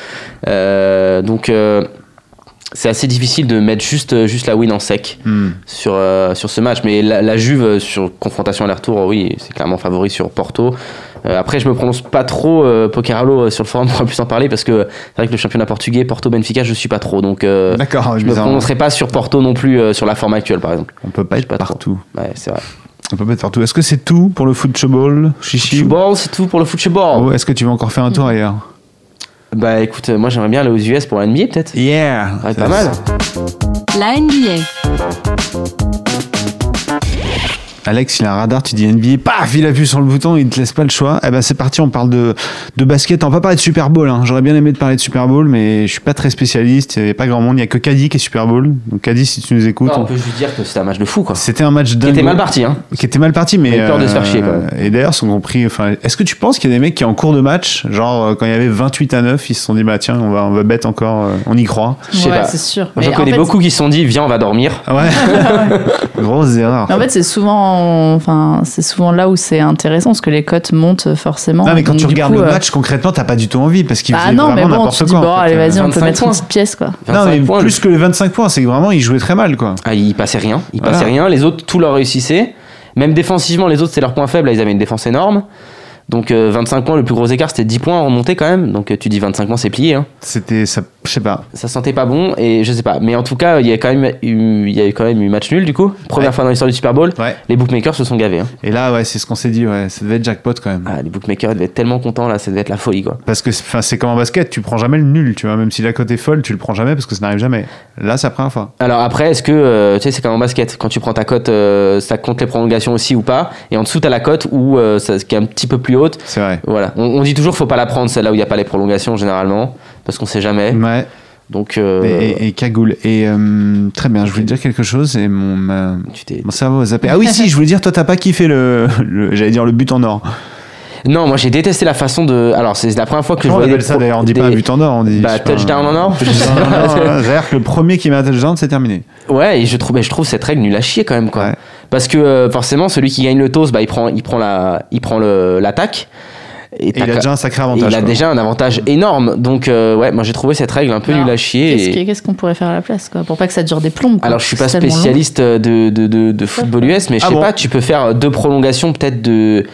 Euh, donc. euh, c'est assez difficile de mettre juste, juste la win en sec
Hmm.
sur, euh, sur ce match. Mais la, la Juve, euh, sur confrontation aller-retour, oui, c'est clairement favori sur Porto. Euh, après, je me prononce pas trop, euh, Pokeralo, euh, sur le forum, on pourra plus en parler, parce que c'est vrai que le championnat portugais, Porto-Benfica, je suis pas trop. Donc, euh,
D'accord,
je me prononcerai pas sur Porto non plus, euh, sur la forme actuelle, par exemple.
On peut pas être
pas trop.
partout.
Ouais, c'est vrai.
On peut pas être partout. Est-ce que c'est tout pour le football, Chichi
Football, c'est tout pour le football.
Ou est-ce que tu veux encore faire un tour ailleurs?
Bah écoute, moi j'aimerais bien aller aux US pour la NBA peut-être.
Yeah
être pas mal.
La NBA.
Alex, il a un radar, tu dis NBA, paf, il appuie sur le bouton, il te laisse pas le choix. Eh ben c'est parti, on parle de, de basket. On va pas parler de Super Bowl. hein. J'aurais bien aimé te parler de Super Bowl, mais je suis pas très spécialiste. Il y a pas grand monde. Il y a que Caddy qui est Super Bowl. Donc Caddy, si tu nous écoutes,
Non, on
on-
peut juste dire que c'était un match de fou quoi.
c'était un match
Qui
dingue.
était mal parti hein.
Qui était mal parti, mais.
Peur de se faire chier, quand même.
Et d'ailleurs, son compris. Enfin, est-ce que tu penses qu'il y a des mecs qui en cours de match, genre euh, quand il y avait 28 à 9, ils se sont dit bah tiens, on va on va bet encore, euh, on y croit.
Je sais
ouais,
pas.
c'est sûr.
J'en connais
fait-
beaucoup qui se sont dit viens on va dormir.
Ouais. Grosse erreur.
En fait, c'est souvent, enfin, c'est souvent là où c'est intéressant parce que les cotes montent forcément.
Non, mais quand
Donc,
tu regardes
coup,
le
euh,
match, concrètement, t'as pas du tout envie parce qu'il
Ah
faisait
non,
vraiment
bon,
n'importe
dis
quoi.
bon,
en fait.
allez, vas-y, on
25
peut mettre
points.
une petite pièce quoi.
Non,
25
mais
points,
plus que les 25 points, c'est que vraiment, il jouait très mal, quoi.
Ah, il passait rien, il
Voilà.
passait rien. Les autres, tout leur réussissait. Même défensivement, les autres, c'était leur point faible. Là, ils avaient une défense énorme. Donc euh, 25 points, le plus gros écart, c'était 10 points en remontée quand même. Donc euh, tu dis 25 points, c'est plié. Hein.
C'était, ça, je sais pas.
Ça sentait pas bon et je sais pas. Mais en tout cas, il y a quand même eu, il y a eu quand même eu match nul du coup. Première
Ouais.
fois dans l'histoire du Super Bowl.
Ouais.
Les bookmakers se sont gavés. Hein.
Et là, ouais, c'est ce qu'on s'est dit, ouais, ça devait être jackpot quand même.
Ah, les bookmakers devaient être tellement contents là, ça devait être la folie quoi.
Parce que, enfin, c'est comme en basket, tu prends jamais le nul, tu vois. Même si la cote est folle, tu le prends jamais parce que ça n'arrive jamais. Là, c'est la première fois.
Alors après, est-ce que euh, tu sais, c'est comme en basket, quand tu prends ta cote, euh, ça compte les prolongations aussi ou pas Et en dessous, t'as la cote où ça, qui est un petit peu plus haute.
C'est vrai.
Voilà. On, on dit toujours, faut pas la prendre celle-là où il n'y a pas les prolongations généralement, parce qu'on sait jamais.
Ouais.
Donc euh,
Et, et- et cagoule. Et euh, très bien, je voulais dire quelque chose et mon, ma-
tu t'es.
mon cerveau a zappé. Ah oui, si, je voulais dire, toi, t'as pas kiffé le, le- j'allais dire le but en or.
Non, moi j'ai détesté la façon de. Alors c'est la première fois que je
Comment on
voyais
appelle ça d'ailleurs? On dit
des-
pas un but en or, on dit.
Bah, touchdown en or
C'est-à-dire que le premier qui met un touchdown, c'est terminé.
Ouais, et je trouve, mais je trouve cette règle nulle à chier quand même quoi.
Ouais.
Parce que euh, forcément, celui qui gagne le toss, bah il prend, il prend la, il prend l'attaque.
Et il a déjà un sacré avantage.
il a
quoi.
déjà un avantage énorme. Donc euh, ouais, moi j'ai trouvé cette règle un peu
Alors,
nulle à chier.
Qu'est-ce
et-
qu'on pourrait faire à la place quoi, pour pas que ça dure des plombs quoi,
Alors je suis pas spécialiste de, de, de, de football US, mais je
Ah
sais
bon
pas, tu peux faire deux prolongations peut-être de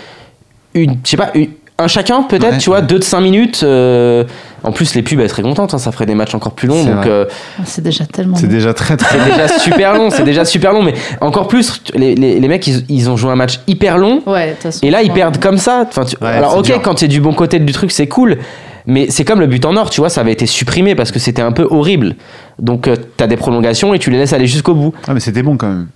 une, je sais pas, une- un chacun peut-être,
Ouais.
tu vois, deux de 5 minutes. euh, en plus les pubs elles seraient contentes, hein, ça ferait des matchs encore plus longs.
C'est
Donc euh,
Ah, C'est déjà tellement.
C'est
long.
déjà très très.
c'est déjà super long, c'est déjà super long, mais encore plus les, les, les mecs ils, ils ont joué un match hyper long.
Ouais, façon.
Et là, ils
ouais.
perdent comme ça. Enfin, tu-
Ouais,
alors, ok,
dur.
quand tu es du bon côté du truc, c'est cool. Mais c'est comme le but en or, tu vois, ça avait été supprimé parce que c'était un peu horrible. Donc, tu t'as des prolongations et tu les laisses aller jusqu'au bout.
Ah, mais c'était bon quand même.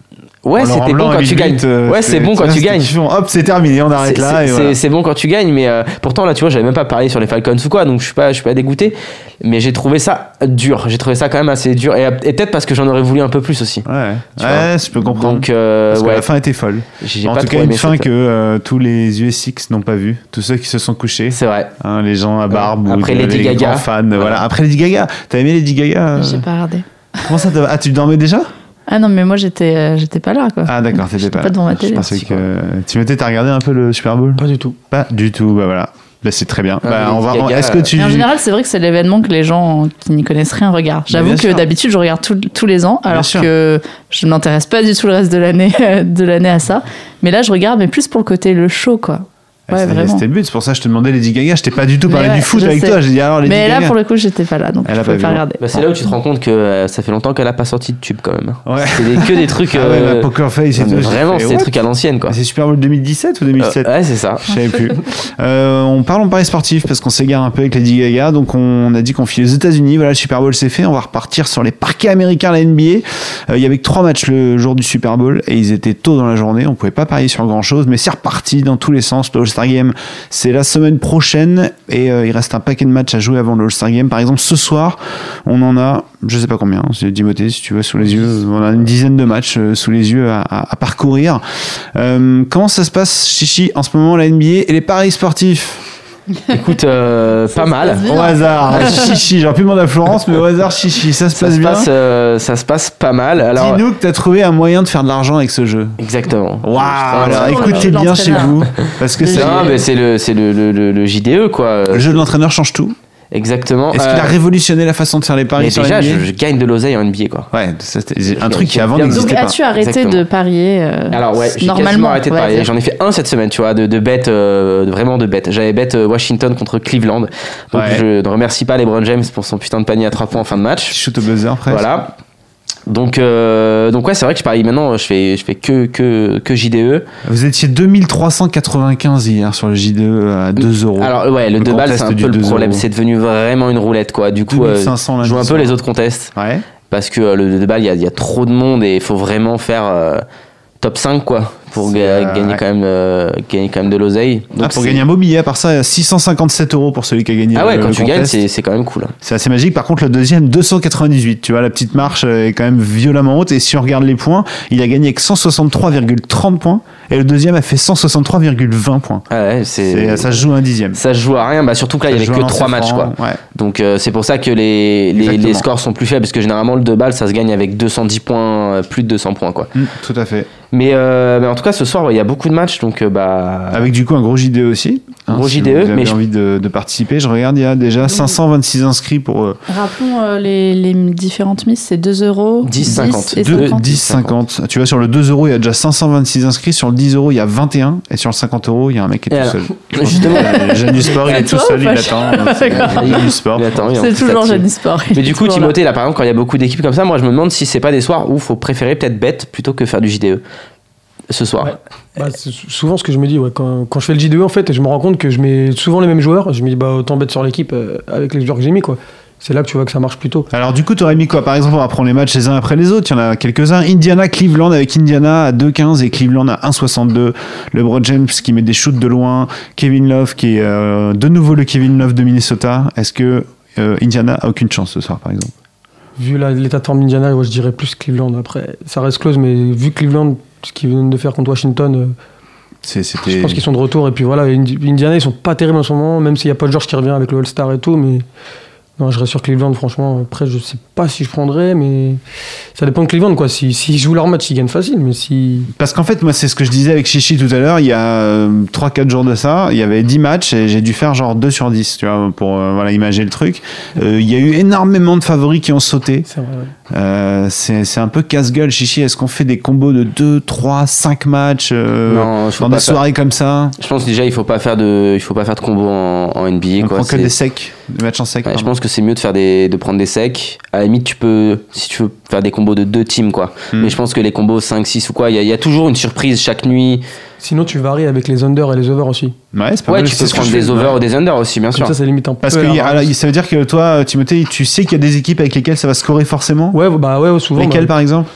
Ouais, c'était bon quand tu
8-8,
gagnes.
euh,
ouais, c'est bon quand tu gagnes.
Hop, c'est terminé, on arrête là.
C'est bon quand tu gagnes, mais euh, pourtant là, tu vois, j'avais même pas parlé sur les Falcons ou quoi, donc je suis pas, je suis pas dégoûté. Mais j'ai trouvé ça dur. J'ai trouvé ça quand même assez dur, et, et peut-être parce que j'en aurais voulu un peu plus aussi.
Ouais,
Tu
ouais, je peux comprendre.
Donc, euh,
Parce que
ouais,
la fin était folle. En
pas
tout cas, une fin
cette-
que euh, tous les USX n'ont pas vu. Tous ceux qui se sont couchés.
C'est vrai.
Hein, les gens à barbe
Après
ou les
Gaga.
grands fans. Voilà. Après Lady Gaga. T'as aimé Lady Gaga
J'ai pas regardé.
Comment ça Ah, tu dormais déjà?
Ah non, mais moi j'étais euh, j'étais pas là quoi.
Ah, d'accord, t'étais
J'étais
pas,
pas
là.
devant ma
Je
télé.
pensais que. Tu m'étais, t'as regardé un peu le Super Bowl?
Pas du tout.
Pas du tout, bah voilà. Bah, c'est très bien.
Ah,
Bah, on va, on-
Gaga,
Est-ce que tu.
En général, c'est vrai que c'est l'événement que les gens qui n'y connaissent rien regardent. J'avoue que d'habitude, je regarde tout- tous les ans,
Bien
alors
sûr.
que je ne m'intéresse pas du tout le reste de l'année de l'année à ça. Mais là, je regarde, mais plus pour le côté le show, quoi. Ouais,
C'était-. C'était le but, c'est pour ça que je te demandais Lady Gaga. Je t'ai pas du tout parlé
ouais,
du foot avec
sais.
toi. J'ai dit alors Lady
Mais là,
Gaga.
pour le coup, j'étais pas là, donc
Elle
je
a
peux
pas
regarder.
Bah, c'est là où tu te rends compte que euh, ça fait longtemps qu'elle a pas sorti de tube quand même.
Ouais.
C'est des- que des trucs.
Ah ouais, la Poker Face et tout.
vraiment, c'est des trucs à l'ancienne quoi.
C'est Super Bowl 2017 ou 2007
Euh, ouais, c'est ça.
Je savais plus. Euh, on parle en paris sportif parce qu'on s'égare un peu avec Lady Gaga. Donc on a dit qu'on filait aux États-Unis. Voilà, le Super Bowl c'est fait. On va repartir sur les parquets américains, la NBA. Euh, il y avait que trois matchs le jour du Super Bowl et ils étaient tôt dans la journée. On pouvait pas parier sur grand chose, mais c'est reparti dans tous les sens. All-Star Game, c'est la semaine prochaine et euh, il reste un paquet de matchs à jouer avant le All-Star Game. Par exemple, ce soir, on en a, je sais pas combien. hein, C'est Timothée, si tu vois, sous les yeux. On a une dizaine de matchs euh, sous les yeux à, à- à parcourir. Euh, comment ça se passe, Chichi, en ce moment, la NBA et les paris sportifs?
Écoute, euh, pas mal.
Au hasard, Chichi, j'aurais pu demander à Florence, mais au hasard, Chichi, ça se
Ça
passe
se
bien.
passe, euh, ça se passe pas mal. Alors,
Dis-nous que tu as trouvé un moyen de faire de l'argent avec ce jeu.
exactement.
Waouh,
Voilà.
alors écoutez bien chez vous, parce que
Non, mais c'est le, c'est le, le, le- le JDE quoi.
le jeu de l'entraîneur change tout.
Exactement.
Est-ce qu'il a
Euh,
révolutionné la façon de faire les paris
mais
sur
déjà, je, gagne de l'oseille en NBA quoi.
Ouais, ça, c'était un truc qui avant.
Donc,
n'existait pas.
as-tu arrêté
Exactement.
de parier euh,
Alors ouais, j'ai
normalement
arrêté de parier. J'en ai fait un cette semaine, tu vois, de, de bet, euh, vraiment de bet. J'avais bet euh, Washington contre Cleveland. Donc
Ouais.
je ne remercie pas LeBron James pour son putain de panier à 3 points en fin de match.
Shoot au buzzer, presque.
Voilà. Donc, euh, donc ouais, c'est vrai que je parie maintenant, je fais, je fais que, que, que JDE.
Vous étiez 2395 hier sur le J2 à 2 euros.
Alors ouais, le
Le
2 balles, c'est un peu le
2
problème. C'est devenu vraiment une roulette, quoi. Du coup, euh,
2500
je joue un peu les autres contests.
Ouais.
Parce que euh, le 2 balles, il y y a trop de monde et il faut vraiment faire top 5, quoi. Pour ga-
euh,
gagner,
ouais.
quand même, euh, gagner quand même de l'oseille.
Ah, pour gagner un beau billet, à part ça, 657 euros pour celui qui a gagné
Ah ouais,
le,
quand
le
tu gagnes,
contest.
c'est c'est quand même cool.
C'est assez magique. Par contre, le deuxième, 298. Tu vois, la petite marche est quand même violemment haute. Et si on regarde les points, il a gagné avec 163,30 points. Et le deuxième a fait 163,20 points.
Ah ouais,
C'est-
c'est.
Ça se joue un dixième.
Ça se joue à rien, bah surtout que là, il y
Ça
avait que
un
3
lancer
matchs, quoi.
Ouais.
Donc euh, c'est pour ça que les, les, scores sont plus faibles, parce que généralement le 2 balles, ça se gagne avec 210 points, euh, plus de 200 points, quoi.
Mm, tout à fait.
Mais, euh, mais en tout cas, ce soir, ouais, il y a beaucoup de matchs, donc euh, bah.
Avec du coup un gros JDE aussi. Hein,
Gros
si
JDE,
vous avez
mais je-
envie de, de participer, je regarde, il y a déjà 526 inscrits pour euh,
Rappelons euh, les, les différentes mises, c'est 2 euros,
10, 50.
et
deux-
50.
10, 50. Tu vois, sur le 2 euros, il y a déjà 526 inscrits. Sur le 10 euros, il y a 21. Et sur le 50 euros, il y a un mec qui est
Et
tout
alors,
seul.
justement-
Jeanne du sport, il est tout seul, il attend. C'est Jeanne du sport.
Il attend, il est en
C'est toujours. Jeanne Sport.
Mais du coup, Timothée, là, par exemple, quand il y a beaucoup d'équipes comme ça, moi, je me demande si c'est pas des soirs où il faut préférer peut-être bet plutôt que faire du JDE. Ce soir.
Ouais. Bah, c'est souvent ce que je me dis ouais, quand, quand je fais le J2 en fait je me rends compte que je mets souvent les mêmes joueurs je me dis bah autant bête sur l'équipe euh, avec les joueurs que j'ai mis quoi c'est là que tu vois que ça marche plutôt
Alors du coup, tu aurais mis quoi? Par exemple, on va prendre les matchs les uns après les autres. Il y en a quelques-uns. Indiana, Cleveland avec Indiana à 2,15 et Cleveland à 1,62. LeBron James qui met des shoots de loin. Kevin Love qui est euh, de nouveau le Kevin Love de Minnesota. Est-ce que euh, Indiana a aucune chance ce soir, par exemple?
Vu l'état de forme d'Indiana ouais, je dirais plus Cleveland après ça reste close mais vu Cleveland ce qu'ils viennent de faire contre Washington euh,
C'est-
je pense qu'ils sont de retour. Et puis voilà Indi- Indiana ils sont pas terribles en ce moment même s'il y a Paul George qui revient avec le All-Star et tout mais non je reste sur Cleveland franchement après je sais pas si je prendrais mais ça dépend de Cleveland quoi si s'ils jouent leur match ils gagnent facile mais si
Parce qu'en fait, moi, c'est ce que je disais avec Chichi tout à l'heure. Il y a 3-4 jours de ça, il y avait 10 matchs et j'ai dû faire genre 2 sur 10, tu vois, pour euh, voilà, imager le truc. Euh, Il y a eu énormément de favoris qui ont sauté.
c'est vrai ouais.
Euh, c'est un peu casse-gueule, Chichi. Est-ce qu'on fait des combos de 2, 3, 5 matchs euh,
Non,
dans des
faire-
soirées comme ça?
Je pense déjà il faut pas faire de il faut pas faire de combo en, en NBA
On
quoi.
prend que des secs, des matchs en sec.
Ouais, je pense que c'est mieux de faire des de prendre des secs. À la limite tu peux si tu veux faire des combos de deux teams quoi.
Hmm.
Mais je pense que les combos 5 6 ou quoi, il y, a- il y a toujours une surprise chaque nuit.
sinon tu varies avec les under et les over aussi
Ouais, c'est pas
Ouais,
mal,
tu
c'est
peux prendre des over ou des under aussi bien
comme
sûr.
ça ça limite un peu
Parce que a- ça veut dire que toi, Timothée, tu sais qu'il y a des équipes avec lesquelles ça va scorer forcément
ouais bah ouais souvent
Lesquelles
bah,
par exemple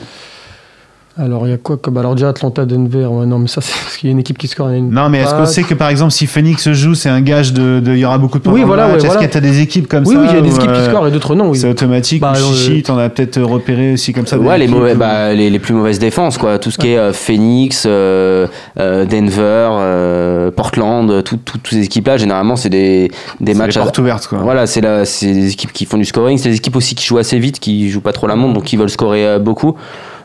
Alors, il y a quoi comme. Alors, déjà, Atlanta, Denver. Ouais, non, mais ça, c'est parce qu'il y a une équipe qui score. il y a une-
Non, mais est-ce qu'on sait que par exemple, si Phoenix joue, c'est un gage de. de- Il y aura beaucoup de points
Oui,
dans le
voilà,
match
ouais,
Est-ce
voilà.
qu'il y a des équipes comme
Oui,
ça
oui, il y a des équipes qui
euh,
scorent et d'autres non. Oui.
C'est automatique.
Bah,
ou
euh,
Chichi, t'en as peut-être repéré aussi comme ça. des
Ouais, les,
équipes
mauvais,
où-
bah, les, les plus mauvaises défenses, quoi. Tout ce qui est euh, Phoenix, euh, euh, Denver, euh, Portland, tout- tout- toutes ces équipes-là, généralement, c'est des, des
c'est
matchs
les
à,
portes ouvertes, quoi.
Voilà, c'est là, c'est des équipes qui font du scoring, c'est des équipes aussi qui jouent assez vite, qui jouent pas trop la montre, donc qui veulent scorer euh, beaucoup.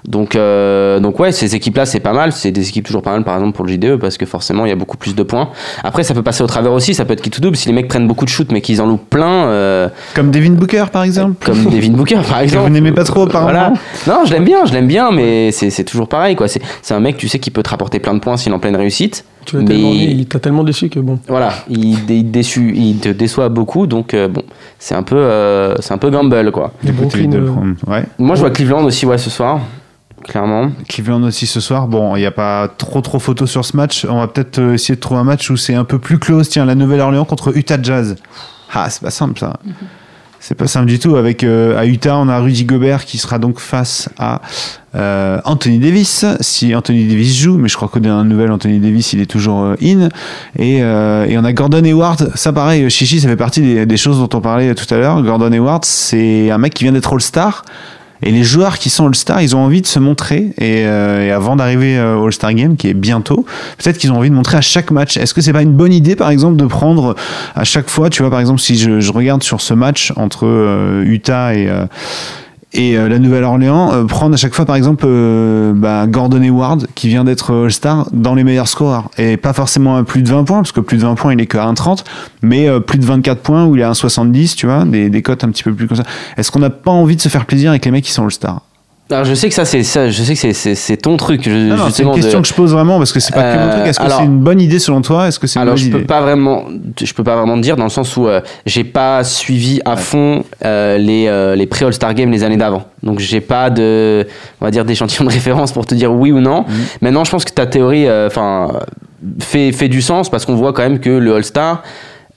Donc, euh, donc ouais, ces équipes-là, c'est pas mal. C'est des équipes toujours pas mal, par exemple pour le JDE, parce que forcément, il y a beaucoup plus de points. Après, ça peut passer au travers aussi. Ça peut être qui tout double si les mecs prennent beaucoup de shoots, mais qu'ils en loupent plein, euh,
Comme Devin Booker, par exemple.
comme Devin Booker, par
Que
exemple.
vous n'aimez pas trop, apparemment.
Voilà. Non, je l'aime bien, je l'aime bien, mais c'est c'est toujours pareil, quoi. C'est c'est un mec, tu sais, qui peut te rapporter plein de points s'il est en pleine réussite.
Tu
Mais-
tellement, il t'a tellement déçu que bon.
Voilà, il, dé- il déçu, il te déçoit beaucoup, donc euh, bon, c'est un peu, euh, c'est un peu gamble quoi.
Euh,
Ouais.
Moi, je vois Cleveland aussi, ouais, ce soir, clairement.
Cleveland aussi ce soir. Bon, il n'y a pas trop trop photo sur ce match. On va peut-être euh, essayer de trouver un match où c'est un peu plus close. Tiens, la Nouvelle-Orléans contre Utah Jazz. Ah, c'est pas simple ça. C'est pas simple du tout. Avec euh, à Utah, on a Rudy Gobert qui sera donc face à euh, Anthony Davis. Si Anthony Davis joue, mais je crois qu'au dernier nouvelle, Anthony Davis, il est toujours euh, in. Et, et on a Gordon Hayward. Ça, pareil, Chichi, ça fait partie des, des choses dont on parlait tout à l'heure. Gordon Hayward, c'est un mec qui vient d'être All-Star. Et les joueurs qui sont All-Star, ils ont envie de se montrer. Et, euh, et avant d'arriver euh, au All-Star Game, qui est bientôt, peut-être qu'ils ont envie de montrer à chaque match. Est-ce que c'est pas une bonne idée, par exemple, de prendre à chaque fois, tu vois, par exemple, si je, je regarde sur ce match entre euh, Utah et. euh, et euh, la Nouvelle-Orléans, euh, prendre à chaque fois, par exemple, euh, bah, Gordon Hayward, qui vient d'être All-Star, dans les meilleurs scoreurs. Et pas forcément à plus de 20 points, parce que plus de 20 points, il est qu'à 1,30, mais plus de 24 points, où il est à 1,70, tu vois, des, des cotes un petit peu plus comme ça. Est-ce qu'on n'a pas envie de se faire plaisir avec les mecs qui sont All-Star?
Alors, je sais que ça, c'est ça, je sais que c'est- ton truc. je-
Non, non, c'est une
de-
question que je pose vraiment, parce que c'est pas que mon
Euh,
truc. Est-ce que c'est une bonne idée selon toi? Est-ce que c'est
Alors je peux
idée?
pas vraiment, je peux pas vraiment te dire dans le sens où euh, j'ai pas suivi à fond euh, les euh, les pré All Star Games les années d'avant. Donc j'ai pas de, on va dire d'échantillon de référence pour te dire oui ou non.
Mhm.
Maintenant je pense que ta théorie, enfin fait fait du sens parce qu'on voit quand même que le All Star,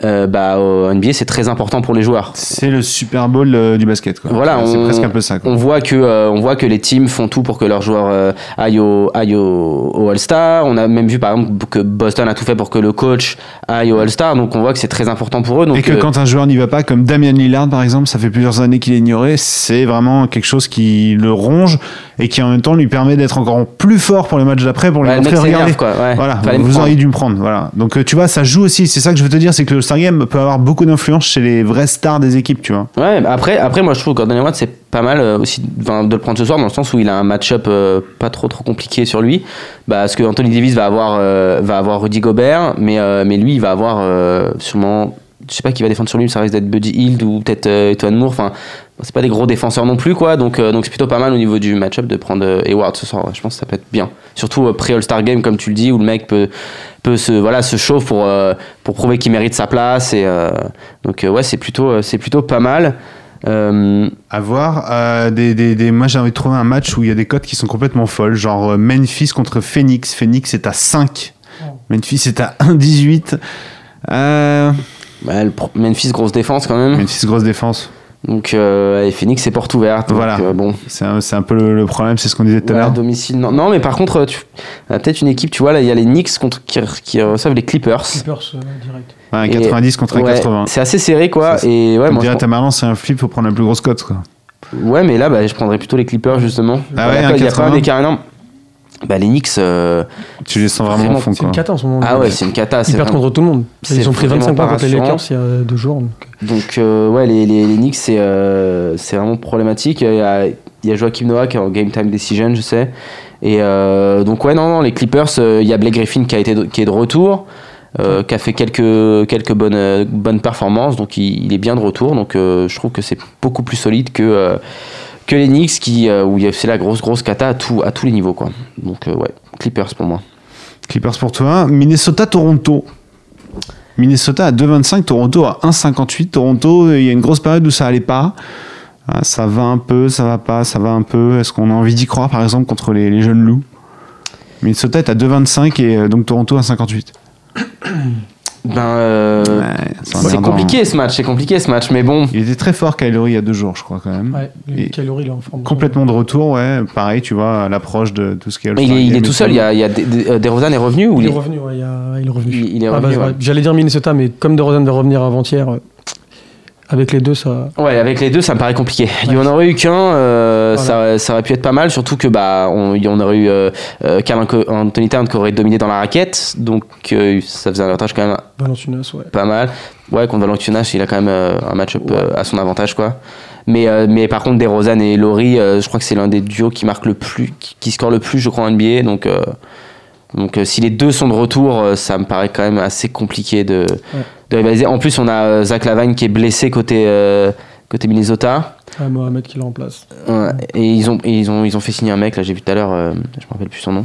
euh, bah au NBA c'est très important pour les joueurs.
C'est le Super Bowl euh, du basket, quoi.
Voilà,
c'est presque un peu ça. Quoi.
On voit que euh, on voit que les teams font tout pour que leurs joueurs aillent au, aillent au, au All-Star. On a même vu par exemple que Boston a tout fait pour que le coach aille au All-Star. Donc on voit que c'est très important pour eux. Donc
et que quand un joueur n'y va pas, comme Damian Lillard par exemple, ça fait plusieurs années qu'il est ignoré, c'est vraiment quelque chose qui le ronge et qui en même temps lui permet d'être encore plus fort pour les matchs d'après pour lui
ouais,
montrer regardez.
quoi. Ouais,
Voilà, vous auriez dû me prendre. Voilà. Donc tu vois, ça joue aussi. C'est ça que je veux te dire, c'est que le Star Game peut avoir beaucoup d'influence chez les vrais stars des équipes, tu vois.
Ouais, bah après, après, moi je trouve que Gordon Hayward c'est pas mal euh, aussi de le prendre ce soir dans le sens où il a un match-up euh, pas trop trop compliqué sur lui. Bah, parce que Anthony Davis va avoir, euh, va avoir Rudy Gobert, mais, mais lui il va avoir sûrement, je sais pas qui va défendre sur lui, ça risque d'être Buddy Hield ou peut-être Etwan Moore. Enfin, c'est pas des gros défenseurs non plus quoi, donc euh, donc c'est plutôt pas mal au niveau du match-up de prendre euh, Hayward ce soir. ouais. Je pense que ça peut être bien, surtout euh, pré All-Star Game comme tu le dis où le mec peut peut se voilà se chauffe pour euh, pour prouver qu'il mérite sa place et euh, donc euh, ouais c'est plutôt euh, c'est plutôt pas mal. Euh,
À voir. Euh, des, des, des- moi, j'ai envie de trouver un match où il y a des cotes qui sont complètement folles, genre euh, Memphis contre Phoenix. Phoenix est à 5. Memphis est à 1,18. Euh,
bah, Memphis grosse défense quand même.
Memphis, grosse défense.
Donc euh, et Phoenix c'est porte ouverte. Donc,
Voilà.
euh, bon.
C'est un, c'est un peu le, le problème, c'est ce qu'on disait tout à l'heure.
domicile non. non mais par contre tu on a peut-être une équipe tu vois là il y a les Knicks contre qui, qui reçoivent les Clippers.
Clippers, euh, direct.
Ouais, un
Et-
90 contre un
Ouais,
80.
c'est assez serré quoi et ouais
Comme
moi
dirait Tamerlan, c'est un flip, faut prendre la plus grosse cote. Quoi.
ouais mais là bah, je prendrais plutôt les Clippers justement.
Ah ouais,
il y a
un
pas- il y a pas
80.
un écart énorme. Bah les Knicks euh,
Tu les sens vraiment,
Vraiment,
au fond.
C'est une cata en ce moment.
ah ouais c'est une cata.
Ils perdent
vraiment-
contre tout le monde.
c'est
Ils ont pris
vraiment
25 points contre les. Lakers il y a deux jours. donc.
Donc euh, ouais, les, les, les Knicks, c'est euh, c'est vraiment problématique. Il y a, il y a Joachim Noah qui est en game time decision, je sais. Et euh, donc ouais, non, non, les Clippers, euh, il y a Blake Griffin qui, a été de- qui est de retour, euh, qui a fait quelques, quelques bonnes, euh, bonnes performances, donc il, il est bien de retour. Donc euh, je trouve que c'est beaucoup plus solide que, euh, que les Knicks, qui, euh, où c'est la grosse, grosse cata à, à tous les niveaux. Quoi. Donc euh, ouais, Clippers pour moi.
Clippers pour toi. Minnesota-Toronto. Minnesota à 2,25, Toronto à 1,58. Toronto, il y a une grosse période où ça allait pas. Ah, Ça va un peu, ça va pas, ça va un peu. Est-ce qu'on a envie d'y croire, par exemple, contre les, jeunes loups? Minnesota est à 2,25 et euh, donc Toronto à 1,58.
Ben, euh,
Ouais, c'est
compliqué ce match, c'est compliqué ce match, mais bon.
Il était très fort, Kylori, il y a deux jours, je crois, quand même.
Ouais, il est en forme.
Complètement de retour, ouais. Pareil, tu vois, à l'approche de tout ce qui est
Mais il est, il est tout seul, il y a, il y a des, des, euh, DeRozan est revenu ou
Il est revenu, ouais, il, est revenu.
Il- il est
Ah,
revenu,
bah,
ouais.
J'allais dire Minnesota, mais comme DeRozan va revenir avant-hier, euh, avec les deux, ça.
Ouais, avec les deux, ça me paraît compliqué. Il y en aurait eu qu'un, euh,
Voilà.
ça, ça aurait pu être pas mal, surtout que bah on, en aurait eu euh, euh, Karl Anco- Anthony Towns qui aurait dominé dans la raquette, donc euh, ça faisait un avantage quand même
Valanciunas, ouais.
pas mal. Ouais, contre Valanciunas, il a quand même euh, un match-up euh, à son avantage quoi. Mais, euh, mais par contre, DeRozan et Laurie, euh, je crois que c'est l'un des duos qui marque le plus, qui, qui score le plus, je crois, en NBA. Donc, euh, donc euh, si les deux sont de retour, euh, ça me paraît quand même assez compliqué de, de rivaliser. En plus, on a euh, Zach Lavine qui est blessé côté, euh, côté Minnesota.
Ah, Mohamed qui le remplace.
Ouais, et ils ont, et ils ont, ils ont fait signer un mec, là j'ai vu tout à l'heure, euh, je me rappelle plus son nom.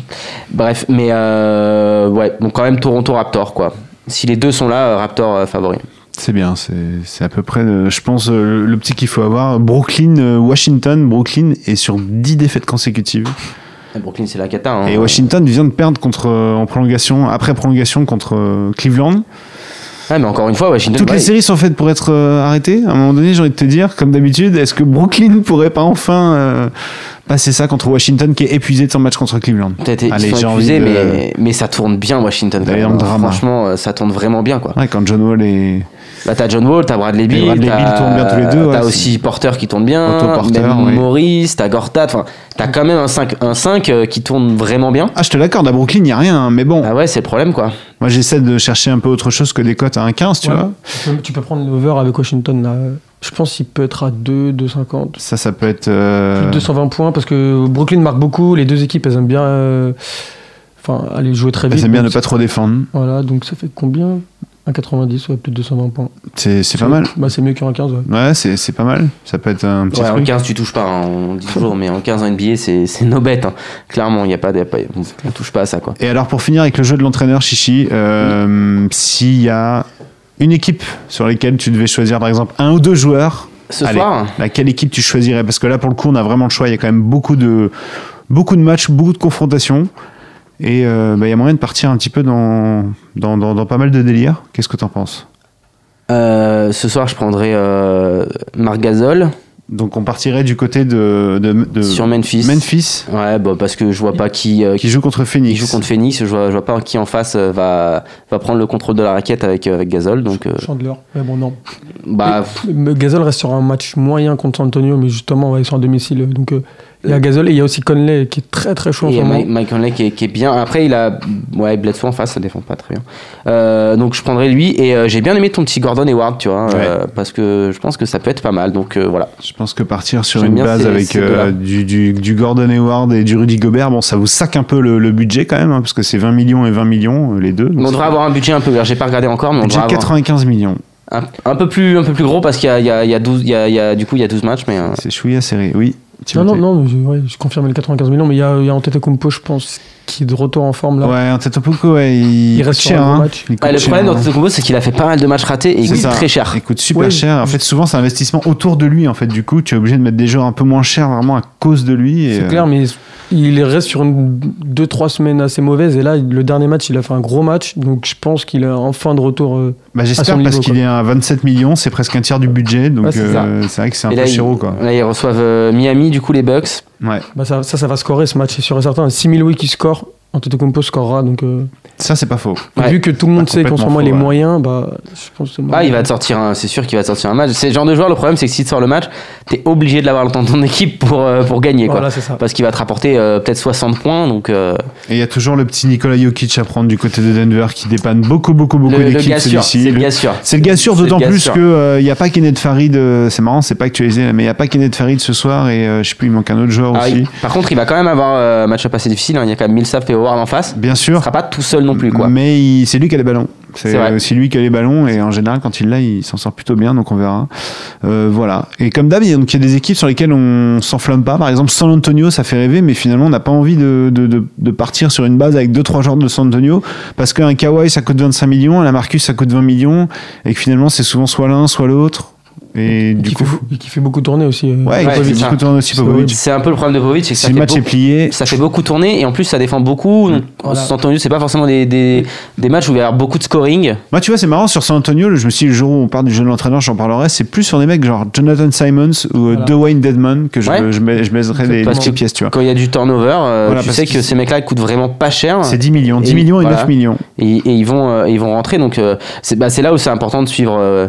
Bref, mais euh, ouais, donc quand même Toronto Raptor quoi. Si les deux sont là, euh, Raptor euh, favori.
C'est bien, c'est c'est à peu près, euh, je pense, euh, le petit qu'il faut avoir. Brooklyn, euh, Washington, Brooklyn est sur 10 défaites consécutives.
Et Brooklyn c'est la cata. Hein.
Et Washington vient de perdre contre, euh, en prolongation, après prolongation contre euh, Cleveland.
Ouais, mais encore une fois, Washington.
Toutes les séries sont faites pour être euh, arrêtées. À un moment donné, j'ai envie de te dire, comme d'habitude, est-ce que Brooklyn pourrait pas enfin euh, passer ça contre Washington qui est épuisé de son match contre Cleveland?
Peut-être épuisés,
de-
mais, mais ça tourne bien Washington. quand même.
drama.
Franchement, euh, ça tourne vraiment bien quoi.
Ouais, quand John Wall est.
Bah, t'as John Wall, t'as Bradley Beal,
Bradley
t'as-
Beal tournent bien tous les deux, ouais,
t'as aussi Porter qui tourne bien, même
oui.
Maurice, t'as Gortat, enfin, t'as quand même un 5, un 5 euh, qui tourne vraiment bien.
Ah, je te l'accorde, à Brooklyn, il n'y a rien, hein, mais bon,
Ah ouais, c'est le problème quoi.
moi j'essaie de chercher un peu autre chose que des cotes à 1,15, tu
Ouais.
vois.
Tu peux, tu peux prendre l'over avec Washington là. Je pense qu'il peut être à 2, 2,50.
Ça, ça peut être. euh,
Plus de 220 points parce que Brooklyn marque beaucoup. Les deux équipes, elles aiment bien. euh, Enfin, aller jouer très vite.
Elles aiment bien ne pas trop défendre.
Voilà, donc ça fait combien? 1,90, ouais, plus de 220 points.
C'est c'est pas mal.
Bah, c'est mieux qu'un 15, ouais.
Ouais, c'est c'est pas mal. Ça peut être un petit
Ouais, en
truc.
15, tu touches pas, hein, on dit toujours, mais en 15 en NBA, c'est c'est no bet. hein. Clairement, il y a pas, y a pas- on touche pas à ça quoi.
Et alors, pour finir avec le jeu de l'entraîneur, Chichi, euh, s'il y a une équipe sur laquelle tu devais choisir, par exemple, un ou deux joueurs,
Ce
Allez.
soir,
laquelle équipe tu choisirais? Parce que là, pour le coup, on a vraiment le choix. Il y a quand même beaucoup de, beaucoup de matchs, beaucoup de confrontations. Et euh, bah, il y a moyen de partir un petit peu dans, dans, dans, dans pas mal de délires. Qu'est-ce que tu en penses?
Euh, ce soir, je prendrai euh, Marc Gasol
Donc, on partirait du côté de, de, de
sur Memphis.
Memphis,
Ouais, bah, parce que je vois pas qui, euh,
qui joue contre Phoenix.
Il joue contre Phoenix, je vois, je vois pas qui en face euh, va, va prendre le contrôle de la raquette avec, euh, avec Gasol. Donc, euh,
Chandler. Mais bon, non.
bah,
Mais Gasol reste sur un match moyen contre Antonio, mais justement, ouais, ils sont à domicile. Donc, euh, il y a Gasol et il y a aussi Conley qui est très très chaud en ce moment.
Mike, Mike Conley qui est, qui est bien. Après, il a ouais, Bledsoe en face, ça défend pas très bien. Euh, donc, je prendrai lui. Et euh, j'ai bien aimé ton petit Gordon Hayward, tu vois, euh, parce que je pense que ça peut être pas mal. Donc, euh, voilà.
Je pense que partir sur
J'aime
une base
ces-
avec
ces
euh, du, du, du Gordon Hayward et du Rudy Gobert, bon, ça vous sac un peu le, le budget quand même, hein, parce que c'est 20 millions et 20 millions, euh, les deux.
On devrait avoir un budget un peu. J'ai pas regardé encore, mais on
budget
devrait avoir
95 millions.
un, un peu plus, un peu plus gros parce qu'il y a, il y a, il y a 12, il y a, il y a- du coup, il y a 12 matchs, mais. euh,
C'est chouïa serré, oui.
Non, non, non, je, confirme les 95 millions, mais il y a, y a Antetokounmpo, je pense, qui est de retour en forme là.
Ouais, Antetokounmpo, ouais, il,
Il
coûte
reste
cher. hein.
match.
Il coûte
Ouais, le
cher,
problème
hein.
d'Antetokounmpo, c'est qu'il a fait pas mal de matchs ratés et il
C'est
coûte
ça.
très cher.
Il coûte super
Ouais.
cher. En fait, souvent, c'est un investissement autour de lui. En fait, du coup, tu es obligé de mettre des joueurs un peu moins chers vraiment à cause de lui.
C'est
euh,
clair, mais il reste sur une 2-3 semaines assez mauvaises. Et là, le dernier match, il a fait un gros match. Donc je pense qu'il est enfin de retour. euh,
Bah,
à
J'espère
son
parce qu'il est à 27 millions, c'est presque un tiers du budget. Donc,
Ouais, c'est
euh, c'est vrai que c'est un
Et
peu
là,
quoi.
là, ils reçoivent euh, Miami, du coup, les Bucks.
Ouais.
bah, ça, ça, ça va scorer ce match, c'est sûr et certain. Si Milwaukee qui score, Antetokounmpo scorera. Donc, euh,
Ça, c'est pas faux.
Ouais.
vu que tout le monde sait qu'en ce moment il est moyen, bah, je pense que le
Ah, il va te sortir un, c'est sûr qu'il va te sortir un match. C'est le genre de joueur, le problème, c'est que si tu sors le match, t'es obligé de l'avoir dans ton équipe pour, euh, pour gagner, quoi.
Voilà, c'est ça.
Parce qu'il va te rapporter euh, peut-être 60 points, donc euh,
Et il y a toujours le petit Nikola Jokic à prendre du côté de Denver qui dépanne beaucoup, beaucoup, beaucoup
sûr,
celui-ci.
c'est le gars sûr.
C'est le gars sûr, d'autant plus qu'il n'y a pas Kenneth Farid. euh, c'est marrant, c'est pas actualisé, mais il n'y a pas Kenneth Farid ce soir et euh, je sais plus, il manque un autre joueur
Ah,
aussi.
il- par contre, il va quand même avoir euh, un match-up assez difficile. hein. Il y a quand même Millsap et En face.
Bien
Il
sûr,
sera pas tout seul non plus, quoi.
mais il- c'est lui qui a les ballons. C'est aussi lui qui a les ballons et en général, quand il l'a, il s'en sort plutôt bien, donc on verra. Euh, voilà. Et comme d'hab, il y a donc, il y a des équipes sur lesquelles on s'enflamme pas. Par exemple, San Antonio, ça fait rêver, mais finalement, on n'a pas envie de, de, de- de partir sur une base avec 2-3 joueurs de San Antonio parce qu'un Kawhi, ça coûte 25 millions, un Marcus, ça coûte 20 millions, et que finalement, c'est souvent soit l'un, soit l'autre. Et du
qui,
coup,
fait, qui fait beaucoup tourner aussi. euh.
ouais,
Ouais,
il
ça.
beaucoup tourner aussi
C'est
Popovic.
C'est un peu le problème de Popovic, c'est que ça
Si le
fait,
match est
beaucoup,
plié,
ça fait beaucoup tourner et en plus ça défend beaucoup. Donc,
Voilà.
San Antonio, c'est pas forcément des, des, des matchs où il va y avoir beaucoup de scoring.
Moi, tu vois, c'est marrant sur San Antonio. Je me suis dit, le jour où on parle du jeu de l'entraîneur, j'en parlerai. C'est plus sur des mecs genre Jonathan Simons ou euh,
Voilà.
Dwayne Dedman que je,
Ouais.
je, mets- je les
Parce
petites
que-
pièces, tu vois.
Quand il y a du turnover, euh,
Voilà,
tu sais que ces mecs-là ils coûtent vraiment pas cher.
C'est 10 millions. 10
Et
millions et
voilà.
9 millions.
et, et ils vont euh, ils vont rentrer donc euh, c'est bah, c'est là où c'est important de suivre euh,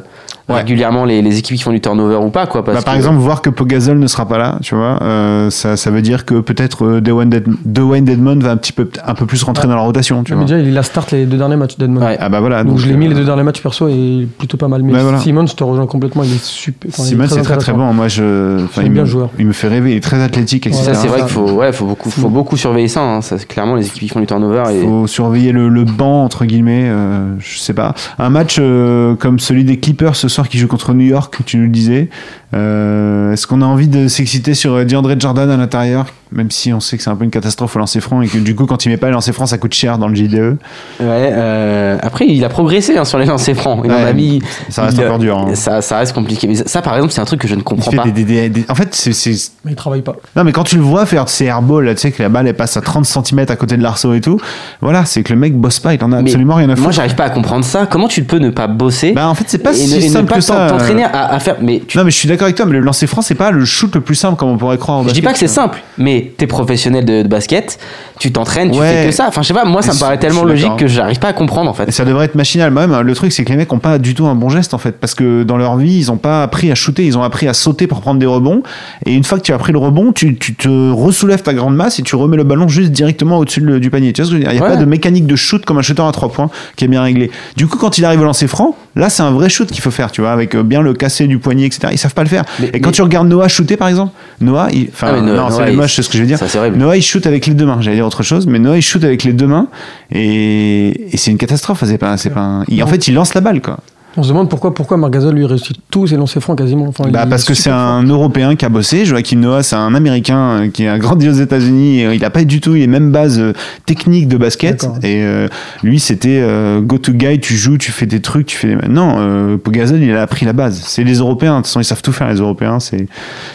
Ouais.
régulièrement les, les équipes qui font du turnover ou pas quoi parce
Bah, par
que-
exemple, voir que Pogazol ne sera pas là, tu vois, euh, ça, ça veut dire que peut-être euh, Dwayne, Dedmon va un petit peu, un peu plus rentrer dans la rotation, tu vois.
déjà, il a start les deux derniers matchs d'Edmond.
Ouais.
Ah bah voilà.
Donc, je l'ai mis
euh,
les deux derniers matchs perso et il plutôt pas mal. Mais
voilà.
Simon, je te rejoins complètement, il est super. enfin, il
Simon, c'est très très bon. Moi, je, il,
bien
me,
joueur.
il me fait rêver. Il est très athlétique, etc.
ça c'est vrai qu'il faut ouais faut beaucoup faut beaucoup surveiller ça, hein. ça c'est clairement les équipes qui font du turnover et
faut surveiller le, le banc entre guillemets euh, je sais pas un match euh, comme celui des Clippers ce qui joue contre New York, tu nous le disais. Euh, Est-ce qu'on a envie de s'exciter sur euh, DeAndre Jordan à l'intérieur? Même si on sait que c'est un peu une catastrophe au lancer franc et que du coup, quand il met pas les lancers francs, ça coûte cher dans le JDE.
Ouais, euh, après, il a progressé hein, sur les lancers francs. Il en
Ouais,
a mis.
ça reste
il-
encore dur, hein.
Ça, ça reste compliqué. Mais ça, par exemple, c'est un truc que je ne
Il
comprends
fait
pas.
des, des- des- des- En fait, c'est-.
Mais il travaille pas.
Non, mais quand tu le vois faire ses airballs, là, tu sais que la balle elle passe à 30 cm à côté de l'arceau et tout, voilà, c'est que le mec bosse pas, il en a
Mais
absolument rien à
Moi,
foutre.
j'arrive pas à comprendre ça. Comment tu peux ne pas bosser
Bah, en fait, c'est pas
et,
si
ne,
simple
pas
que ça.
t'en- t'entraîner à, à faire. Mais tu-
Non, mais je suis d'accord avec toi, mais le lancer franc, c'est pas le shoot le plus simple comme on pourrait croire.
je dis pas que c'est simple, mais t'es professionnel de, de basket, tu t'entraînes, tu
Ouais.
fais que ça. Enfin, je sais pas, moi, ça me paraît tellement logique que j'arrive pas à comprendre en fait.
Et ça devrait être machinal. Même le truc, c'est que les mecs ont pas du tout un bon geste en fait, parce que dans leur vie, ils ont pas appris à shooter, ils ont appris à sauter pour prendre des rebonds. Et une fois que tu as pris le rebond, tu, tu te ressoulèves ta grande masse et tu remets le ballon juste directement au-dessus de- du panier. Tu vois ce que je veux dire? Il n'y a
Ouais.
pas de mécanique de shoot comme un shooter à trois points qui est bien réglé. Du coup, quand il arrive au lancer franc, là, c'est un vrai shoot qu'il faut faire, tu vois, avec euh, bien le casser du poignet, etc. Ils savent pas le faire.
Mais-
et quand
mais-
tu regardes Noah shooter, par exemple, Noah, il... enfin,
Ah, Noah-
non, c'est
il-
moche, c'est ce que je veux dire.
Ça.
Noah il shoot avec les deux mains, j'allais dire autre chose, mais Noah il shoot avec les deux mains et, et c'est une catastrophe. C'est pas, c'est pas un- il- en fait, il lance la balle quoi.
On se demande pourquoi, pourquoi Margasol lui réussit tous ses lancers francs quasiment. Enfin,
Bah, parce que c'est un Européen qui a bossé. Joachim Noah, c'est un Américain euh, qui a grandi aux États-Unis. et Il a pas du tout les mêmes bases euh, techniques de basket. Et euh, lui, c'était euh, go to guy. Tu joues, tu fais des trucs, tu fais. Non, euh, Pogazol, il a appris la base. C'est les Européens. De toute façon, ils savent tout faire. Les Européens, c'est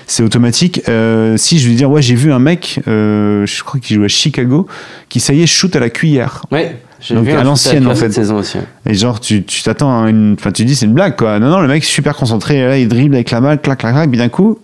c'est automatique. Euh, si je veux dire, ouais, j'ai vu un mec, euh, je crois qu'il joue à Chicago, qui ça y est shoot à la cuillère.
Ouais, j'ai
Donc,
vu
à l'ancienne, en fait.
saison aussi.
Et genre, tu tu t'attends à une. Enfin, tu dis, c'est une blague, quoi. Non, non, le mec est super concentré. Là, il dribble avec la balle, clac, clac, clac. Puis d'un coup,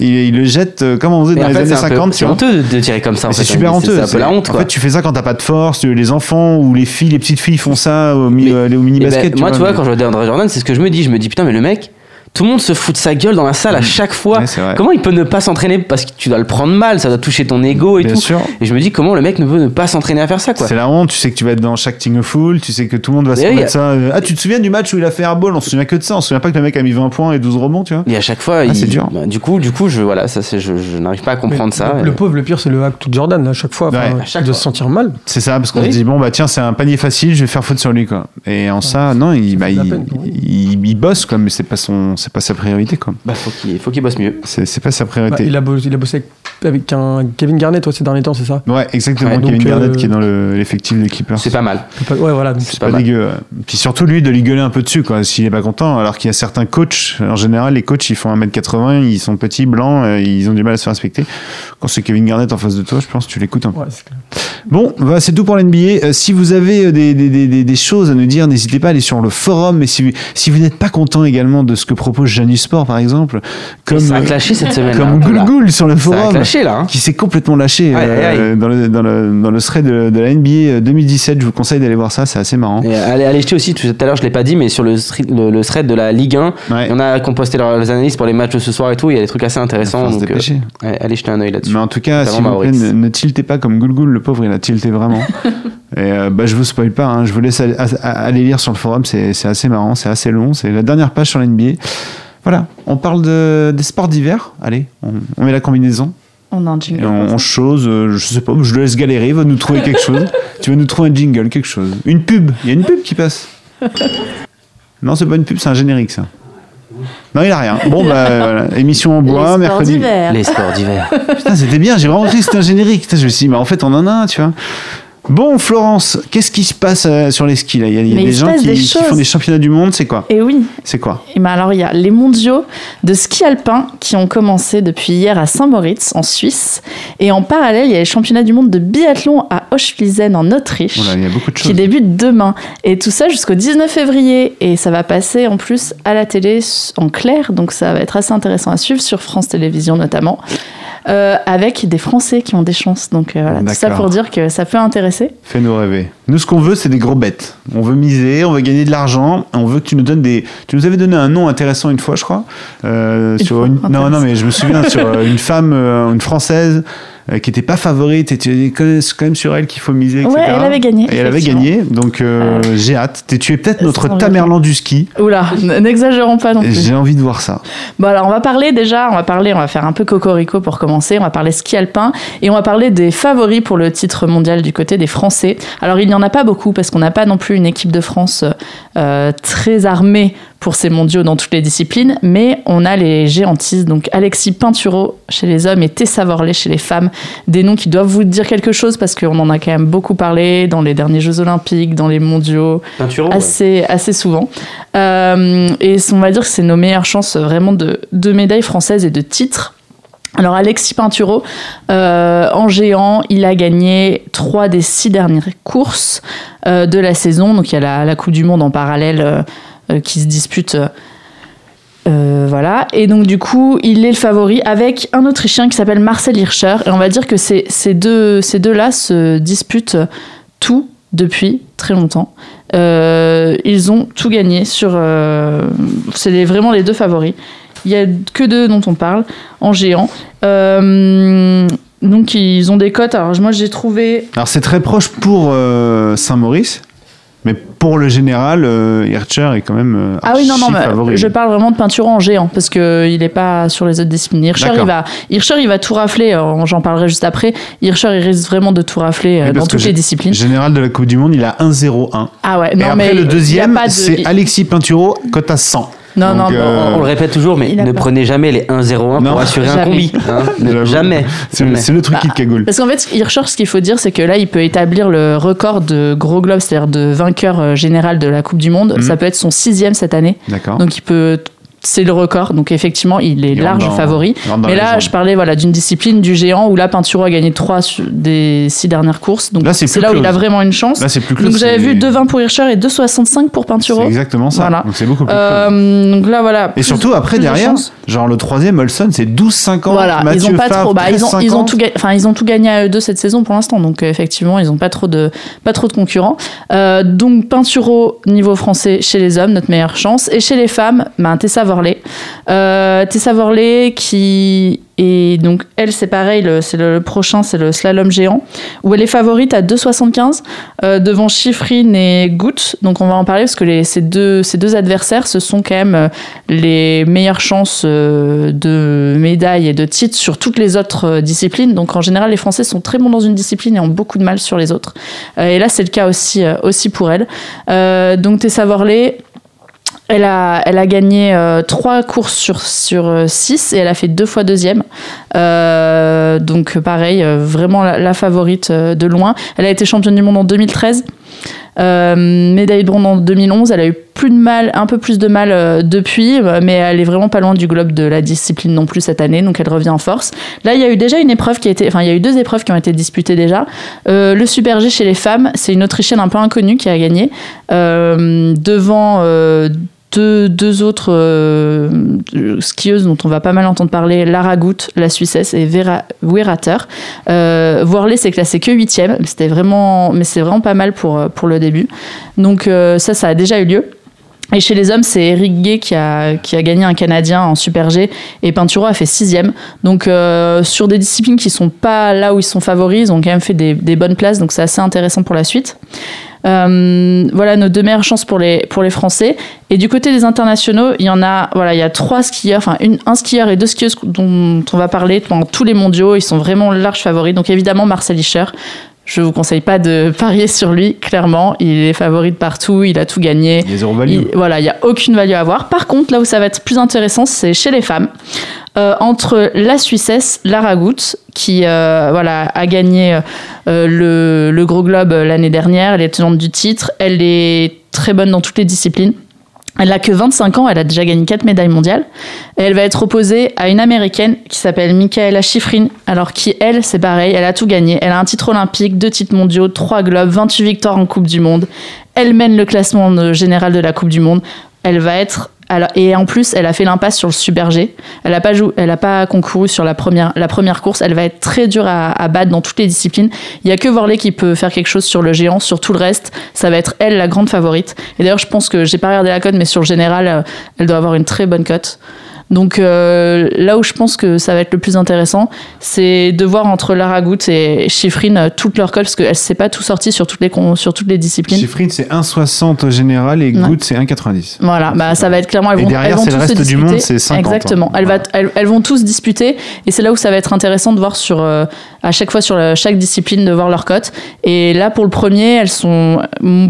il, il le jette euh, comme on faisait dans
en
les
fait,
années
c'est un peu-
50. tu
C'est honteux de, tirer comme ça. en
C'est
fait.
super honteux.
C'est un peu la honte,
En
quoi.
fait, tu fais ça quand t'as pas de force. Les enfants ou les filles, les petites filles font ça au, mi-
Mais-
euh, au mini
Eh ben,
basket.
moi, tu vois,
mais-
quand je regarde André Jordan, c'est ce que je me dis. Je me dis, putain, mais le mec, tout le monde se fout de sa gueule dans la salle à chaque fois.
Ouais,
comment il peut ne pas s'entraîner Parce que tu dois le prendre mal, ça doit toucher ton ego et
Bien
tout.
sûr.
Et je me dis, comment le mec ne peut ne pas s'entraîner à faire ça, quoi?
C'est la honte, tu sais que tu vas être dans chaque team full, tu sais que tout le monde va se
oui,
remettre ça. euh, Ah, tu te souviens du match où il a fait airball? On se souvient que de ça, on se souvient pas que le mec a mis 20 points et 12 rebonds, tu vois?
Et à chaque fois,
Ah,
il-
c'est dur.
bah, du coup, du coup, je voilà, ça, je, je n'arrive pas à
Mais
comprendre ça.
Le,
et-
le pauvre, le pire, c'est le hack to Jordan, à chaque fois.
Ouais,
Enfin,
à
chaque
de
fois.
se sentir mal.
C'est ça, parce qu'on
Oui.
se dit, bon, bah tiens, c'est un panier facile, je vais faire faute sur lui, quoi. Et en ça, non, il, bah, il, bosse, quoi, mais c'est pas, son, c'est pas sa priorité, quoi.
Bah, faut qu'il, faut qu'il bosse mieux.
C'est, pas sa
Bah,
priorité.
il, a bossé, il a bossé avec, avec un Kevin Garnett ouais, ces derniers temps, c'est ça?
Ouais, exactement,
Ouais,
Kevin Garnett
euh,
qui est dans le- l'effectif des Clippers.
C'est pas mal.
Ouais, voilà.
C'est
pas
pas,
mal.
dégueu. Puis surtout lui de lui gueuler un peu dessus quoi s'il est pas content alors qu'il y a certains coachs en général les coachs ils font 1m80 ils sont petits blancs euh, ils ont du mal à se faire respecter quand c'est Kevin Garnett en face de toi je pense que tu l'écoutes un peu
Ouais,
bon bah, c'est tout pour l'NBA Euh, si vous avez euh, des, des, des, des- des choses à nous dire n'hésitez pas à aller sur le forum et si vous, si vous n'êtes pas content également de ce que propose Janus Sport par exemple comme
ça a
euh,
clashé cette semaine.
comme Goulgoul sur le
Ça a
forum
clashé là. hein.
qui s'est complètement lâché
Aïe, aïe,
euh, dans, le, dans, le, dans le thread de, de la NBA 2017 je vous conseille d'aller voir ça c'est assez marrant
Et allez, allez jeter aussi, tout à l'heure je l'ai pas dit, mais sur le, le, le thread de la Ligue 1,
Ouais.
il y en a qui ont posté leurs analyses pour les matchs de ce soir et tout, il y a des trucs assez intéressants. Donc, euh, allez jeter un œil là-dessus.
Mais en tout cas, s'il vous plaît, ne, ne tiltez pas comme Goulgoul, le pauvre, il a tilté vraiment. Et euh, bah, je vous spoil pas, hein, je vous laisse aller, lire sur le forum, c'est assez marrant, c'est assez long, c'est la dernière page sur l'NBA. Voilà, on parle de, des sports d'hiver. Allez, on, on met la combinaison
On a un
et
jingle.
on, chose, euh, je sais pas, je le laisse galérer, il va nous trouver quelque chose. Tu vas nous trouver un jingle, quelque chose. Une pub, il y a une pub qui passe. Non, c'est pas une pub, c'est un générique ça. Non, il a rien. Bon, bah voilà, émission en bois,
Les sports
mercredi.
d'hiver.
Les sports d'hiver.
Putain, c'était bien, j'ai vraiment cru que c'était un générique. Putain, je me suis dit, mais en fait, on en a un, tu vois. Bon, Florence, qu'est-ce qui se passe euh, sur les skis là? Il y a, y des gens qui,
des
qui
choses.
font des championnats du monde, c'est quoi?
Et oui,
C'est quoi?
Et ben alors il y a les mondiaux de ski alpin qui ont commencé depuis hier à Saint-Moritz en Suisse. Et en parallèle il y a les championnats du monde de biathlon à Hochfliesen en Autriche
Voilà, il y a beaucoup de
qui débutent demain. Et tout ça jusqu'au 19 février. Et ça va passer en plus à la télé en clair. Donc ça va être assez intéressant à suivre sur France Télévisions notamment euh, avec des Français qui ont des chances donc euh, voilà tout ça pour dire que ça peut intéresser
Fais-nous rêver. Nous, ce qu'on veut, c'est des gros bêtes. On veut miser, on veut gagner de l'argent. On veut que tu nous donnes des. Tu nous avais donné un nom intéressant une fois, je crois. Euh,
Une
sur
fois,
une... Non, non, mais je me souviens sur une femme, une française. Euh, qui n'était pas favorite. Et tu c'est quand même sur elle qu'il faut miser etc.
Ouais, elle avait gagné,
et elle avait gagné. Donc euh, j'ai hâte. Tu es peut-être notre Tamerlan du ski.
Oula n'exagérons pas non plus.
j'ai envie de voir ça.
Bon alors on va parler déjà, on va parler, on va faire un peu cocorico pour commencer, on va parler ski alpin et on va parler des favoris pour le titre mondial du côté des Français. Alors il n'y en a pas beaucoup parce qu'on n'a pas non plus une équipe de France euh, très armée pour ces mondiaux dans toutes les disciplines, mais on a les géantistes, donc Alexis Pinturo chez les hommes et Tessa Worley chez les femmes, des noms qui doivent vous dire quelque chose parce qu'on en a quand même beaucoup parlé dans les derniers Jeux Olympiques, dans les mondiaux,
ouais.
assez, souvent. Euh, et on va dire que c'est nos meilleures chances vraiment de, de médailles françaises et de titres. Alors Alexis Pinturo, euh, en géant, il a gagné trois des six dernières courses euh, de la saison. Donc il y a la, la Coupe du Monde en parallèle qui se dispute. euh, euh, voilà. Et donc du coup, il est le favori avec un Autrichien qui s'appelle Marcel Hirscher. Et on va dire que ces, ces deux, ces deux-là se disputent tout depuis très longtemps. Euh, ils ont tout gagné sur. euh, c'est vraiment les deux favoris. Il y a que deux dont on parle en géant. Euh, donc ils ont des cotes. Alors moi j'ai trouvé.
Alors c'est très proche pour euh, Saint-Maurice, mais pour le général, euh, Hirscher est quand même euh,
Ah oui non non, mais je parle vraiment de peinture en géant parce que il est pas sur les autres disciplines. Hirscher
D'accord.
il va, Hirscher il va tout rafler. euh, J'en parlerai juste après. Hirscher il risque vraiment de tout rafler euh, dans toutes les disciplines.
Général de la Coupe du Monde, il a 1-0-1.
Ah ouais
Et
non mais
après le
y a
deuxième,
de-
c'est Alexis Pinturo, cote à 100.
Non
Donc,
non
euh,
On le répète toujours, mais ne
pas.
prenez jamais les 1-0-1
Non.
pour assurer un
Jamais.
combi. hein. Ne- jamais.
C'est
Jamais.
c'est le truc qui te cagoule.
Parce qu'en fait, Hirscher, ce qu'il faut dire, c'est que là, il peut établir le record de gros globe, c'est-à-dire de vainqueur euh, général de la Coupe du Monde.
Mhm.
Ça peut être son sixième cette année.
D'accord.
Donc, il peut. C'est le record. Donc, effectivement, il est
Il
large
dans-
favori. Mais là, je parlais voilà, d'une discipline du géant où là, Pinturo a gagné trois des six dernières courses. Donc,
c'est
là où il a vraiment une chance.
Là, c'est plus
donc, j'avais vu 2,20 pour Hirscher et 2,65 pour
C'est
Pinturo.
exactement ça.
Voilà.
Donc c'est beaucoup plus.
Euh, donc là, voilà.
Et surtout après derrière, genre le troisième Olson c'est 12-50.
Voilà,
Mathieu
ils ont pas
Favre,
trop. Bah, ils, ont, ils, ont
13-50.
tout gagné, enfin, ils ont tout gagné à eux deux cette saison pour l'instant, donc euh, effectivement, ils ont pas trop de, pas trop de concurrents. Euh, donc Pinturo niveau français chez les hommes, notre meilleure chance, et chez les femmes, ben, Tessa Worley. Euh, Tessa Worley qui est donc elle c'est pareil, c'est le, prochain, c'est le slalom géant, où elle est favorite à 2,75 euh, devant Schifrin et Gout. Donc on va en parler parce que ces deux, adversaires, ce sont quand même les meilleures chances de médailles et de titres sur toutes les autres disciplines. Donc en général, les Français sont très bons dans une discipline et ont beaucoup de mal sur les autres. Et là, c'est le cas aussi, pour elle. Donc Tessa Worley, elle a, elle a gagné euh, trois courses sur, sur euh, six et elle a fait deux fois deuxième. Euh, donc pareil, euh, vraiment la, favorite euh, de loin. Elle a été championne du monde en 2013. Euh, médaille de bronze en 2011, elle a eu plus de mal, un peu plus de mal euh, depuis, euh, mais elle est vraiment pas loin du globe de la discipline non plus cette année, donc elle revient en force. Là, il y a eu déjà une épreuve qui a été, enfin, il y a eu deux épreuves qui ont été disputées déjà. Le Super G chez les femmes, c'est une Autrichienne un peu inconnue qui a gagné devant. Deux, deux autres euh, skieuses dont on va pas mal entendre parler, Lara Gut, la Suissesse, et Vera Werater. Euh, s'est classé que huitième, mais c'était vraiment, mais c'est vraiment pas mal pour, pour le début. Donc euh, ça, ça a déjà eu lieu. Et chez les hommes, c'est Eric Gay qui a, qui a gagné un Canadien en Super G et Pinturo a fait sixième. Donc euh, sur des disciplines qui sont pas là où ils sont favoris, ils ont quand même fait des, des bonnes places, donc c'est assez intéressant pour la suite. Euh, voilà nos deux meilleures chances pour les, pour les Français. Et du côté des internationaux, il y en a, voilà, il y a trois skieurs, enfin une, un skieur et deux skieuses dont on va parler pendant tous les mondiaux. Ils sont vraiment larges favoris. Donc évidemment, Marcel Hirscher. Je vous conseille pas de parier sur lui, clairement. Il est favori de partout, il a tout gagné.
Il y a zéro value.
Il- voilà, il n'y a aucune value à avoir. Par contre, là où ça va être plus intéressant, c'est chez les femmes. Euh, entre la Suissesse, Lara Gut, qui euh, voilà, a gagné euh, le, le Gros Globe l'année dernière, elle est tenante du titre, elle est très bonne dans toutes les disciplines. Elle n'a que 25 ans, elle a déjà gagné 4 médailles mondiales. Elle va être opposée à une américaine qui s'appelle Michaela Schifrin. Alors qui, elle, c'est pareil, elle a tout gagné. Elle a un titre olympique, deux titres mondiaux, trois globes, 28 victoires en Coupe du Monde. Elle mène le classement général de la Coupe du Monde. Elle va être. Et en plus, elle a fait l'impasse sur le Super G. Elle n'a pas, pas concouru sur la première, la première course. Elle va être très dure à, battre dans toutes les disciplines. Il n'y a que Worley qui peut faire quelque chose sur le géant. Sur tout le reste, ça va être elle la grande favorite. Et d'ailleurs, je pense que j'ai pas regardé la cote, mais sur le général, euh, elle doit avoir une très bonne cote. Donc euh, là où je pense que ça va être le plus intéressant, c'est de voir entre Lara Goutte et Schifrin euh, toutes leurs cotes, parce qu'elle ne s'est pas tout sorti sur toutes les, sur toutes les disciplines.
Chiffrine, c'est 1,60 au général et
Ouais.
Good, c'est 1,90.
Voilà, bah, ça va être clairement. Elles
Et
vont,
derrière, c'est le reste du monde, c'est 50,
Exactement.
hein.
Elles, va-
Voilà.
elles, elles vont tous disputer, et c'est là où ça va être intéressant de voir sur euh, à chaque fois sur la- chaque discipline de voir leurs cotes. Et là, pour le premier, elles sont,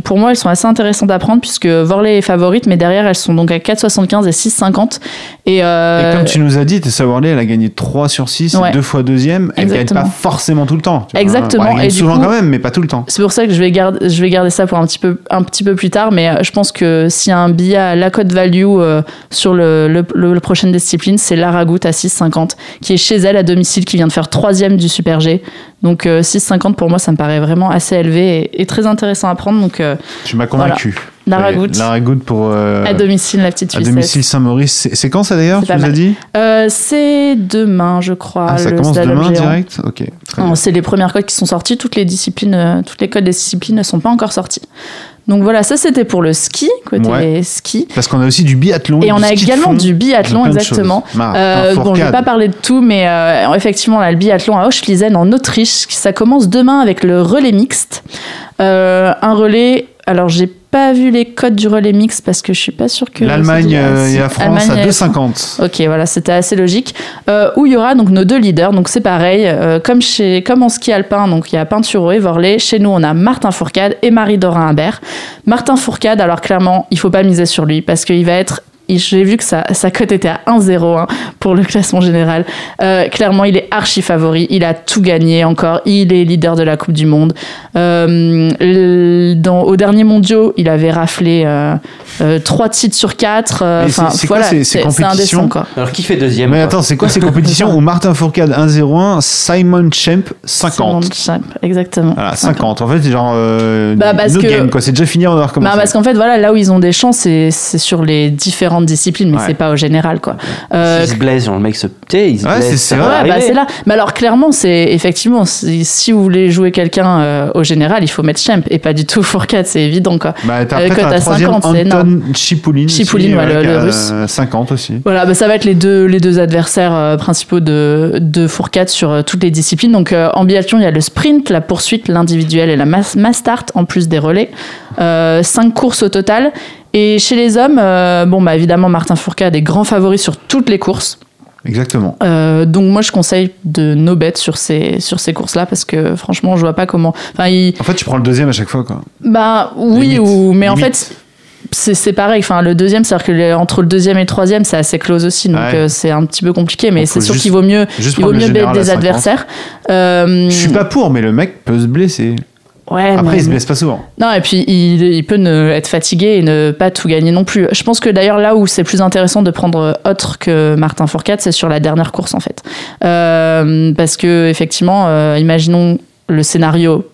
pour moi, elles sont assez intéressantes à prendre puisque Vorley est favorite, mais derrière, elles sont donc à 4,75 et 6,50. Et, euh,
Et comme tu nous as dit, Tessa Worley, elle a gagné 3 sur 6,
Ouais.
deux fois deuxième. Elle gagne
Exactement.
pas forcément tout le temps. tu vois.
Exactement.
Bon, elle gagne
Et
souvent
coup-
quand même, mais pas tout le temps.
C'est pour ça que je vais, garder, je vais garder ça pour un petit peu, un petit peu plus tard, mais euh, je pense que s'il y a un billet à la cote value euh, sur le, le, prochaine discipline, c'est Lara Goutte à 6,50, qui est chez elle à domicile, qui vient de faire troisième du Super G. Donc euh, 6,50 pour moi, ça me paraît vraiment assez élevé et, et très intéressant à prendre. Donc euh,
Tu m'as convaincu.
Lara
Ouais,
Goutte.
Lara Goutte pour. euh,
à domicile, la petite
à domicile Saint-Maurice. C'est quand ça d'ailleurs Tu nous as dit
Euh, c'est demain, je crois.
Ah, ça
le
commence demain
géant.
direct? Ok.
C'est les premières codes qui sont sorties. Toutes les disciplines, euh, toutes les codes des disciplines ne sont pas encore sorties. Donc voilà, ça c'était pour le ski, côté
Ouais.
ski.
Parce qu'on a aussi du biathlon.
Et on a également du biathlon, exactement. Euh, bon, je vais pas parler de tout, mais euh, effectivement, là, le biathlon à Hochfliesen en Autriche, ça commence demain avec le relais mixte. Euh, un relais, alors j'ai pas vu les codes du relais mixte parce que je suis pas sûre que.
L'Allemagne euh, et la France
Allemagne
à
et la
2,50.
Ok, voilà, c'était assez logique. Euh, où il y aura donc nos deux leaders, donc c'est pareil, euh, comme, chez, comme en ski alpin, donc il y a Peintureau et Vorley. Chez nous, on a Martin Fourcade et Marie-Dorin Imbert. Martin Fourcade, alors clairement, il faut pas miser sur lui parce qu'il va être. J'ai vu que sa, cote était à 1,01 pour le classement général. Euh, clairement, il est archi favori. Il a tout gagné encore. Il est leader de la Coupe du Monde. Euh, au dernier mondiaux, il avait raflé euh, trois titres sur quatre. Euh,
c'est-
Enfin,
c'est quoi
voilà, c'est.
Alors qui fait deuxième
Mais attends, c'est quoi ces compétitions où Martin Fourcade 1,01, Simon Champ 50
Simon Champ, exactement.
Voilà, 50. En fait, c'est genre. Euh,
Bah, parce
no
que-
game, quoi. C'est déjà fini, on va
Bah,
recommencer.
parce qu'en fait, voilà, là où ils ont des chances, c'est c'est sur les différentes disciplines, mais
Ouais.
c'est pas au général, quoi. Euh,
Il se blesse, genre le mec se. Tu sais, il se
Ouais, c'est-.
Ouais, bah, là. Mais alors clairement, c'est effectivement, si si vous voulez jouer quelqu'un euh, au général, il faut mettre Champ et pas du tout Fourcade, c'est évident quoi.
Bah, t'as
Euh, à
troisième
50, c'est énorme.
Anton Chipouline. aussi,
Chipouline, ouais, le- russe.
euh, 50 aussi.
Voilà, bah, ça va être les deux, les deux adversaires euh, principaux de, de Fourcade sur euh, toutes les disciplines. Donc euh, en biathlon, il y a le sprint, la poursuite, l'individuel et la mass, mass start, en plus des relais. Cinq courses au total. Et chez les hommes, euh, bon, bah, évidemment, Martin Fourcade est grand favori sur toutes les courses.
Exactement.
Euh, donc moi, je conseille de no bet sur ces, sur ces courses-là parce que franchement, je vois pas comment. Enfin, il,
En fait, tu prends le deuxième à chaque fois, quoi.
bah oui, ou, mais en fait, c'est pareil. Enfin, le deuxième, c'est-à-dire que entre le deuxième et le troisième, c'est assez close aussi, donc
Ouais.
euh, c'est un petit peu compliqué. Mais c'est sûr qu'il vaut mieux, il vaut mieux
à
des
50.
adversaires. Euh,
Je suis pas pour, mais le mec peut se blesser.
Ouais,
Après,
mais-
il se blesse pas souvent.
Non, et puis il, il peut ne, être fatigué et ne pas tout gagner non plus. Je pense que d'ailleurs là où c'est plus intéressant de prendre autre que Martin Fourcade, c'est sur la dernière course en fait. Euh, parce que effectivement, euh, imaginons le scénario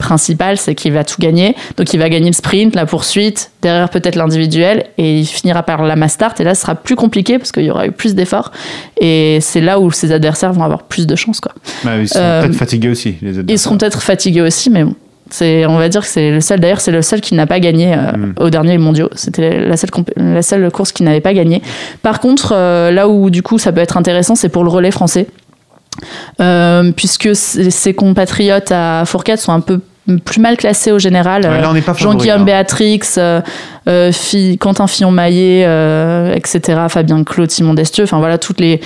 principal, c'est qu'il va tout gagner. Donc il va gagner le sprint, la poursuite, derrière peut-être l'individuel, et il finira par la mass start. Et là, ce sera plus compliqué parce qu'il y aura eu plus d'efforts. Et c'est là où ses adversaires vont avoir plus de chance. Quoi.
Bah, ils
Euh,
peut-être fatigués aussi, les.
Ils seront peut-être fatigués aussi, mais bon. C'est, on va dire que c'est le seul. D'ailleurs, c'est le seul qui n'a pas gagné euh,
Mm.
au dernier mondiaux. C'était la seule, compé- la seule course qui n'avait pas gagné. Par contre, euh, là où du coup ça peut être intéressant, c'est pour le relais français, Euh, puisque ses compatriotes à Fourcade sont un peu plus mal classés au général.
Ouais,
Euh, Jean-Guillaume
hein.
Béatrix, euh, euh, Quentin Fillon-Maillet, euh, etc., Fabien Claude, Simon Destieux, enfin voilà, toutes les,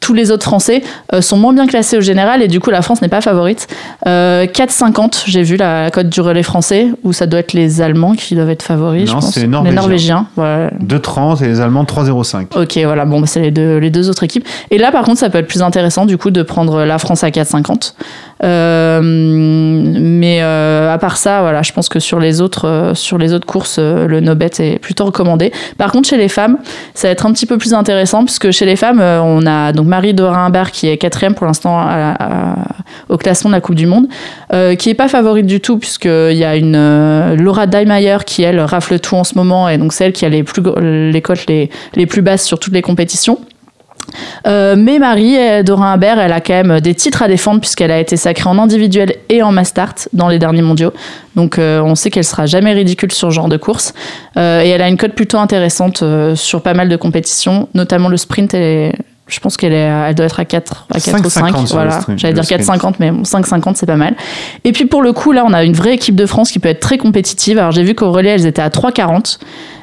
tous les autres Français euh, sont moins bien classés au général et du coup la France n'est pas favorite. Euh, 4,50, j'ai vu la cote du relais français, où ça doit être les Allemands qui doivent être favoris,
Non,
je pense.
c'est les Norvégiens.
Norvégiens, voilà.
2,30 et les Allemands 3,05.
Ok, voilà, bon, bah, c'est les deux, les deux autres équipes. Et là, par contre, ça peut être plus intéressant, du coup, de prendre la France à 4,50. Euh, mais euh, à part ça, voilà, je pense que sur les autres, euh, sur les autres courses, le no bet est plutôt recommandé. Par contre, chez les femmes, ça va être un petit peu plus intéressant, puisque chez les femmes, on a donc Marie Dorin Imbert qui est quatrième pour l'instant au classement de la Coupe du Monde, euh, qui est pas favorite du tout, puisqu'il y a une euh, Laura Daimayer qui, elle, rafle tout en ce moment, et donc c'est elle qui a les, plus, les cotes les, les plus basses sur toutes les compétitions. Euh, mais Marie euh, Dorin Imbert, elle a quand même des titres à défendre puisqu'elle a été sacrée en individuel et en mass start dans les derniers mondiaux. Donc euh, on sait qu'elle sera jamais ridicule sur ce genre de course. Euh, et elle a une cote plutôt intéressante euh, sur pas mal de compétitions, notamment le sprint. Je pense qu'elle elle doit être à 4, à 4 ou 5.
5,50 sur le
Voilà.
sprint-
J'allais
le
dire
sprint.
4,50, mais bon, 5,50 c'est pas mal. Et puis pour le coup, là, on a une vraie équipe de France qui peut être très compétitive. Alors j'ai vu qu'au relais, elles étaient à 3,40.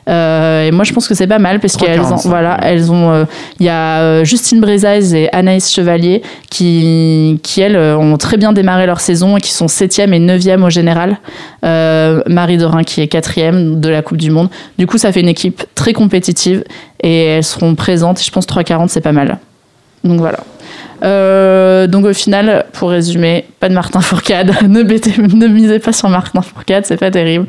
Euh, et moi, je pense que c'est pas mal parce qu'elles ont,
3,45,
voilà, elles ont, euh, il y a euh, Justine Brézaise et Anaïs Chevalier qui, qui elles, ont très bien démarré leur saison et qui sont 7e et 9e au général. Euh, Marie Dorin qui est 4e de la Coupe du Monde. Du coup, ça fait une équipe très compétitive et elles seront présentes. Et je pense 3,40 c'est pas mal. Donc voilà. Euh, donc au final, pour résumer, pas de Martin Fourcade. ne, bêtez- ne misez pas sur Martin Fourcade, c'est pas terrible.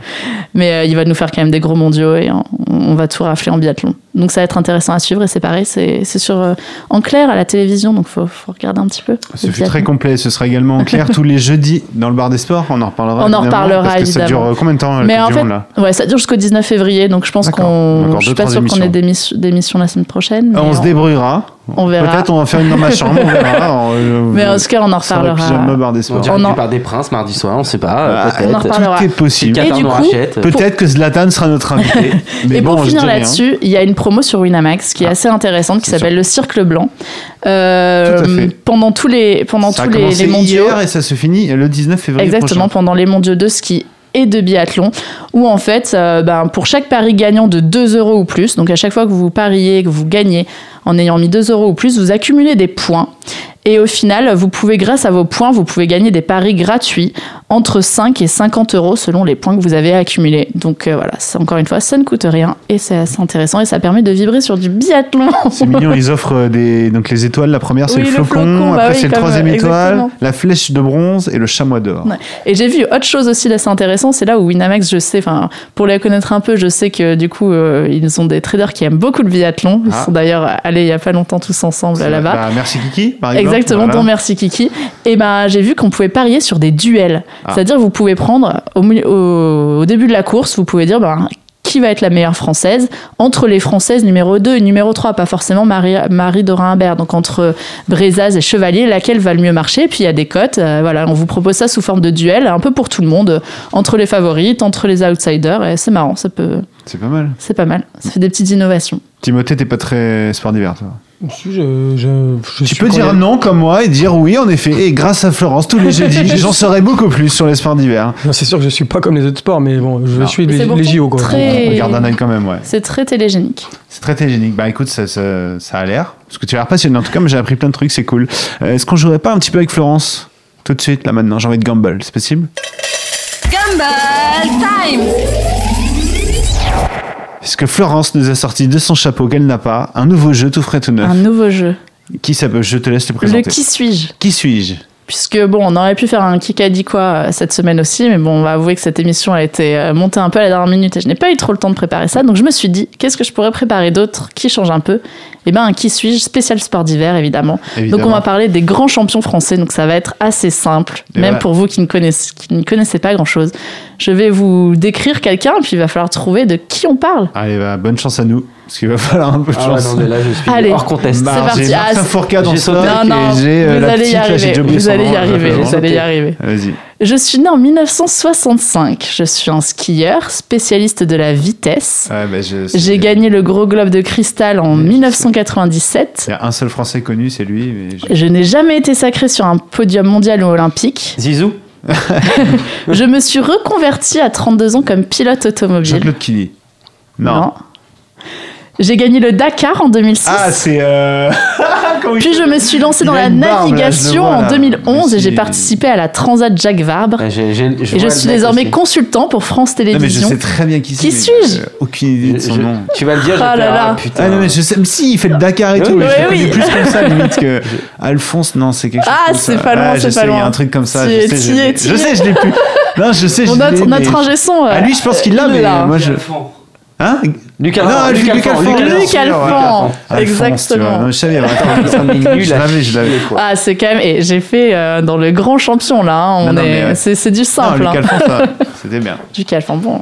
Mais euh, il va nous faire quand même des gros mondiaux et on, on va tout rafler en biathlon. Donc ça va être intéressant à suivre et c'est pareil, c'est sur euh, en clair à la télévision, donc faut, faut regarder un petit peu.
Ce fut très complet. Ce sera également en clair tous les jeudis dans le bar des sports. On en reparlera.
On en
évidemment,
reparlera,
Parce que ça dure
évidemment.
combien de temps
Mais en fait,
Monde, là
ouais, ça dure jusqu'au 19 février, donc je pense qu'on. Je suis pas sûre qu'on ait d'émission d'émission la semaine prochaine.
On se débrouillera.
On verra.
Peut-être on va faire une dans ma chambre. On verra. On- euh,
Mais en tout cas, on en reparlera.
pyjama bar des
On dirait
On en-
Parc des Princes mardi soir, on sait pas. euh,
Ah,
peut-être.
on en reparlera.
Tout est possible.
Et du
nous
coup.
Peut-être que Zlatan sera notre invité. Mais
et
bon,
pour finir là-dessus, il y a une promo sur Winamax qui est
Ah.
assez intéressante, qui s'appelle le Cirque Blanc. Euh,
Tout à fait.
pendant tous les, pendant
Ça a
tous les,
commencé
les mondiaux,
hier et ça se finit le 19 février
exactement
prochain.
pendant les mondiaux de ski et de biathlon, où en fait, euh, ben, pour chaque pari gagnant de 2 euros ou plus, donc à chaque fois que vous pariez, que vous gagnez en ayant mis 2 euros ou plus, vous accumulez des points. Et au final, vous pouvez, grâce à vos points, vous pouvez gagner des paris gratuits entre 5 et 50 euros selon les points que vous avez accumulés. Donc euh, voilà, encore une fois, ça ne coûte rien et c'est assez intéressant et ça permet de vibrer sur du biathlon.
C'est mignon, ils offrent euh, des donc les étoiles. La première c'est
Oui,
le
le
flocon,
flocon, bah
après
oui,
c'est le troisième
euh,
étoile,
exactement.
la flèche de bronze et le chamois d'or.
Ouais. Et j'ai vu autre chose aussi d'assez intéressant, c'est là où Winamax, je sais, enfin, pour les connaître un peu, je sais que du coup, euh, ils ont des traders qui aiment beaucoup le biathlon. Ils
Ah.
sont d'ailleurs allés il y a pas longtemps tous ensemble là-bas.
Bah, merci Kiki, par exemple.
Exactement,
Voilà.
dont merci Kiki. Et ben j'ai vu qu'on pouvait parier sur des duels.
Ah.
C'est-à-dire vous pouvez prendre au, milieu- au, au début de la course, vous pouvez dire ben, qui va être la meilleure française entre les françaises numéro 2 et numéro 3, pas forcément Marie, Marie Dorin Imbert. Donc entre Brezaz et Chevalier, laquelle va le mieux marcher? Puis il y a des cotes. euh, voilà, on vous propose ça sous forme de duel, un peu pour tout le monde, entre les favorites, entre les outsiders. Et c'est marrant, ça peut,
C'est pas mal.
c'est pas mal. Ça fait des petites innovations.
Timothée, t'es pas très sport d'hiver, toi?
Si, je, je, je
Tu peux dire
a-
non comme moi et dire oui, en effet. Et grâce à Florence, tous les jeudis, j'en saurai beaucoup plus sur les sports d'hiver.
Non, C'est sûr que je suis pas comme les autres sports, mais bon, je
Non.
suis les, JO quoi.
très-
On garde un œil quand même, ouais.
C'est très télégénique.
C'est très télégénique. Bah écoute, ça, ça, ça a l'air. Parce que tu as l'air passionné. En tout cas, j'ai appris plein de trucs, c'est cool. Euh, Est-ce qu'on jouerait pas un petit peu avec Florence? Tout de suite, là maintenant, j'ai envie de gamble. C'est possible?
Gumball Time
Est-ce que Florence nous a sorti de son chapeau qu'elle n'a pas un nouveau jeu tout frais tout neuf
Un nouveau jeu.
Qui s'appelle Je te laisse
Le
présenter.
qui suis-je?
Qui suis-je?
Puisque bon, on aurait pu faire un Kikadi quoi euh, cette semaine aussi, mais bon, on va avouer que cette émission a été euh, montée un peu à la dernière minute et je n'ai pas eu trop le temps de préparer ça, donc je me suis dit, qu'est-ce que je pourrais préparer d'autre qui change un peu? Eh ben, un qui suis-je? Spécial sport d'hiver évidemment.
Évidemment.
Donc on va parler des grands champions français, donc ça va être assez simple,
Et
même
voilà.
pour vous qui ne connaissez, qui ne connaissez pas grand-chose. Je vais vous décrire quelqu'un, puis il va falloir trouver de qui on parle.
Allez, bah, bonne chance à nous. Parce qu'il va falloir un peu de
Ah ouais,
chance.
non, mais là, je suis
Allez.
hors contest.
Bah,
c'est parti.
J'ai
Ah,
Martin
c'est-
Fourcade en.
Non, non,
et j'ai euh,
vous
la
allez y
petite, là, j'ai
vous
son
allez
nom,
y arriver,
je
vous allez y arriver.
Vas-y.
Je suis né en 1965. Je suis un skieur, spécialiste de la vitesse.
Ouais, bah,
J'ai gagné le gros globe de cristal en
Oui, je sais.
1997.
Il y a un seul Français connu, c'est lui. Mais je-
Je n'ai jamais été sacré sur un podium mondial ou olympique.
Zizou
Je me suis reconverti à 32 ans comme pilote automobile.
Jean-Claude Killy. Non.
J'ai gagné le Dakar en 2006.
Ah, c'est. Euh...
Puis je me suis lancé dans la
barbe, là, je
navigation
vois,
en
là.
2011
Mais
et j'ai participé à la Transat Jacques Vabre.
J'ai-
Et je suis désormais
aussi.
consultant pour France
Non, mais je
Télévisions.
sais très bien qui c'est.
Qui suis-je
Aucune idée de
Je-
son
je-
nom.
Tu vas le dire, je
Ah
vais
là là.
ah, putain.
Ah non, mais je sais. Si, il fait le Dakar et tout,
Oui,
mais je
oui,
plus comme ça, limite que. Alphonse, non, c'est quelque chose.
Ah, c'est pas loin,
Ah,
c'est
je
pas
sais, Il y a
loin.
un truc comme ça. Je sais, je l'ai- je je plus. Non, je sais, je l'ai.
notre,
mais
notre ingé son.
Ah, lui, je pense qu'il l'a, mais moi, je. Hein?
Lucas
Non,
Alphand,
Luc
Luc Alphand,
Alphand.
Luc
Luc
Alphand.
Alphand,
Alphonse, tu vois.
exactement.
Non, je savais, je l'avais, je l'avais.
Ah, c'est quand même. Et j'ai fait euh, dans le grand champion là. hein, on
Non, non,
est.
mais ouais.
C'est c'est du
Non,
simple.
Luc
hein.
C'était bien.
Du Alphand, bon.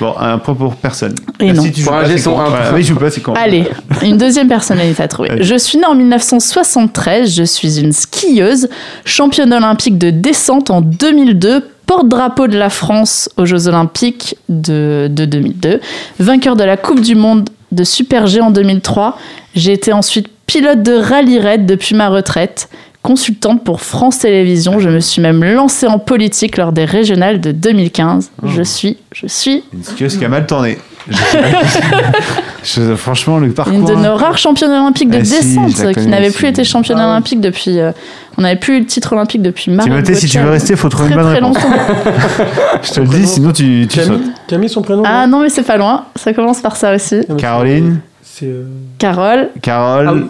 Bon, un point pour personne.
Et
Ah,
non.
Si tu joues
Pour un
pas,
son
con.
un.
Oui, je joue pas, c'est con.
Allez, une deuxième personnalité à trouver. Je suis née en 1973, je suis une skieuse, championne olympique de descente en 2002, porte-drapeau de la France aux Jeux olympiques de, de 2002, vainqueur de la Coupe du Monde de Super G en 2003. J'ai été ensuite pilote de rallye raid depuis ma retraite. Consultante pour France Télévisions, je me suis même lancée en politique lors des régionales de 2015.
Oh.
Je suis, je suis
Une skieuse qui a mal tourné. Je franchement, le parcours.
Une de
hein.
nos rares championnes olympiques de
Ah,
descente qui n'avait plus été championne
Ah ouais.
olympique depuis. euh, on n'avait plus eu le titre olympique depuis
Timothée, si tu veux rester, faut trouver
très,
une bonne
très
réponse.
longtemps.
Je te le dis, sinon tu, tu sautes.
Camille, Camille, son prénom
Ah
non
mais c'est pas loin. Ça commence par ça aussi.
Ah,
Caroline,
C'est. euh,
Carole.
Carole.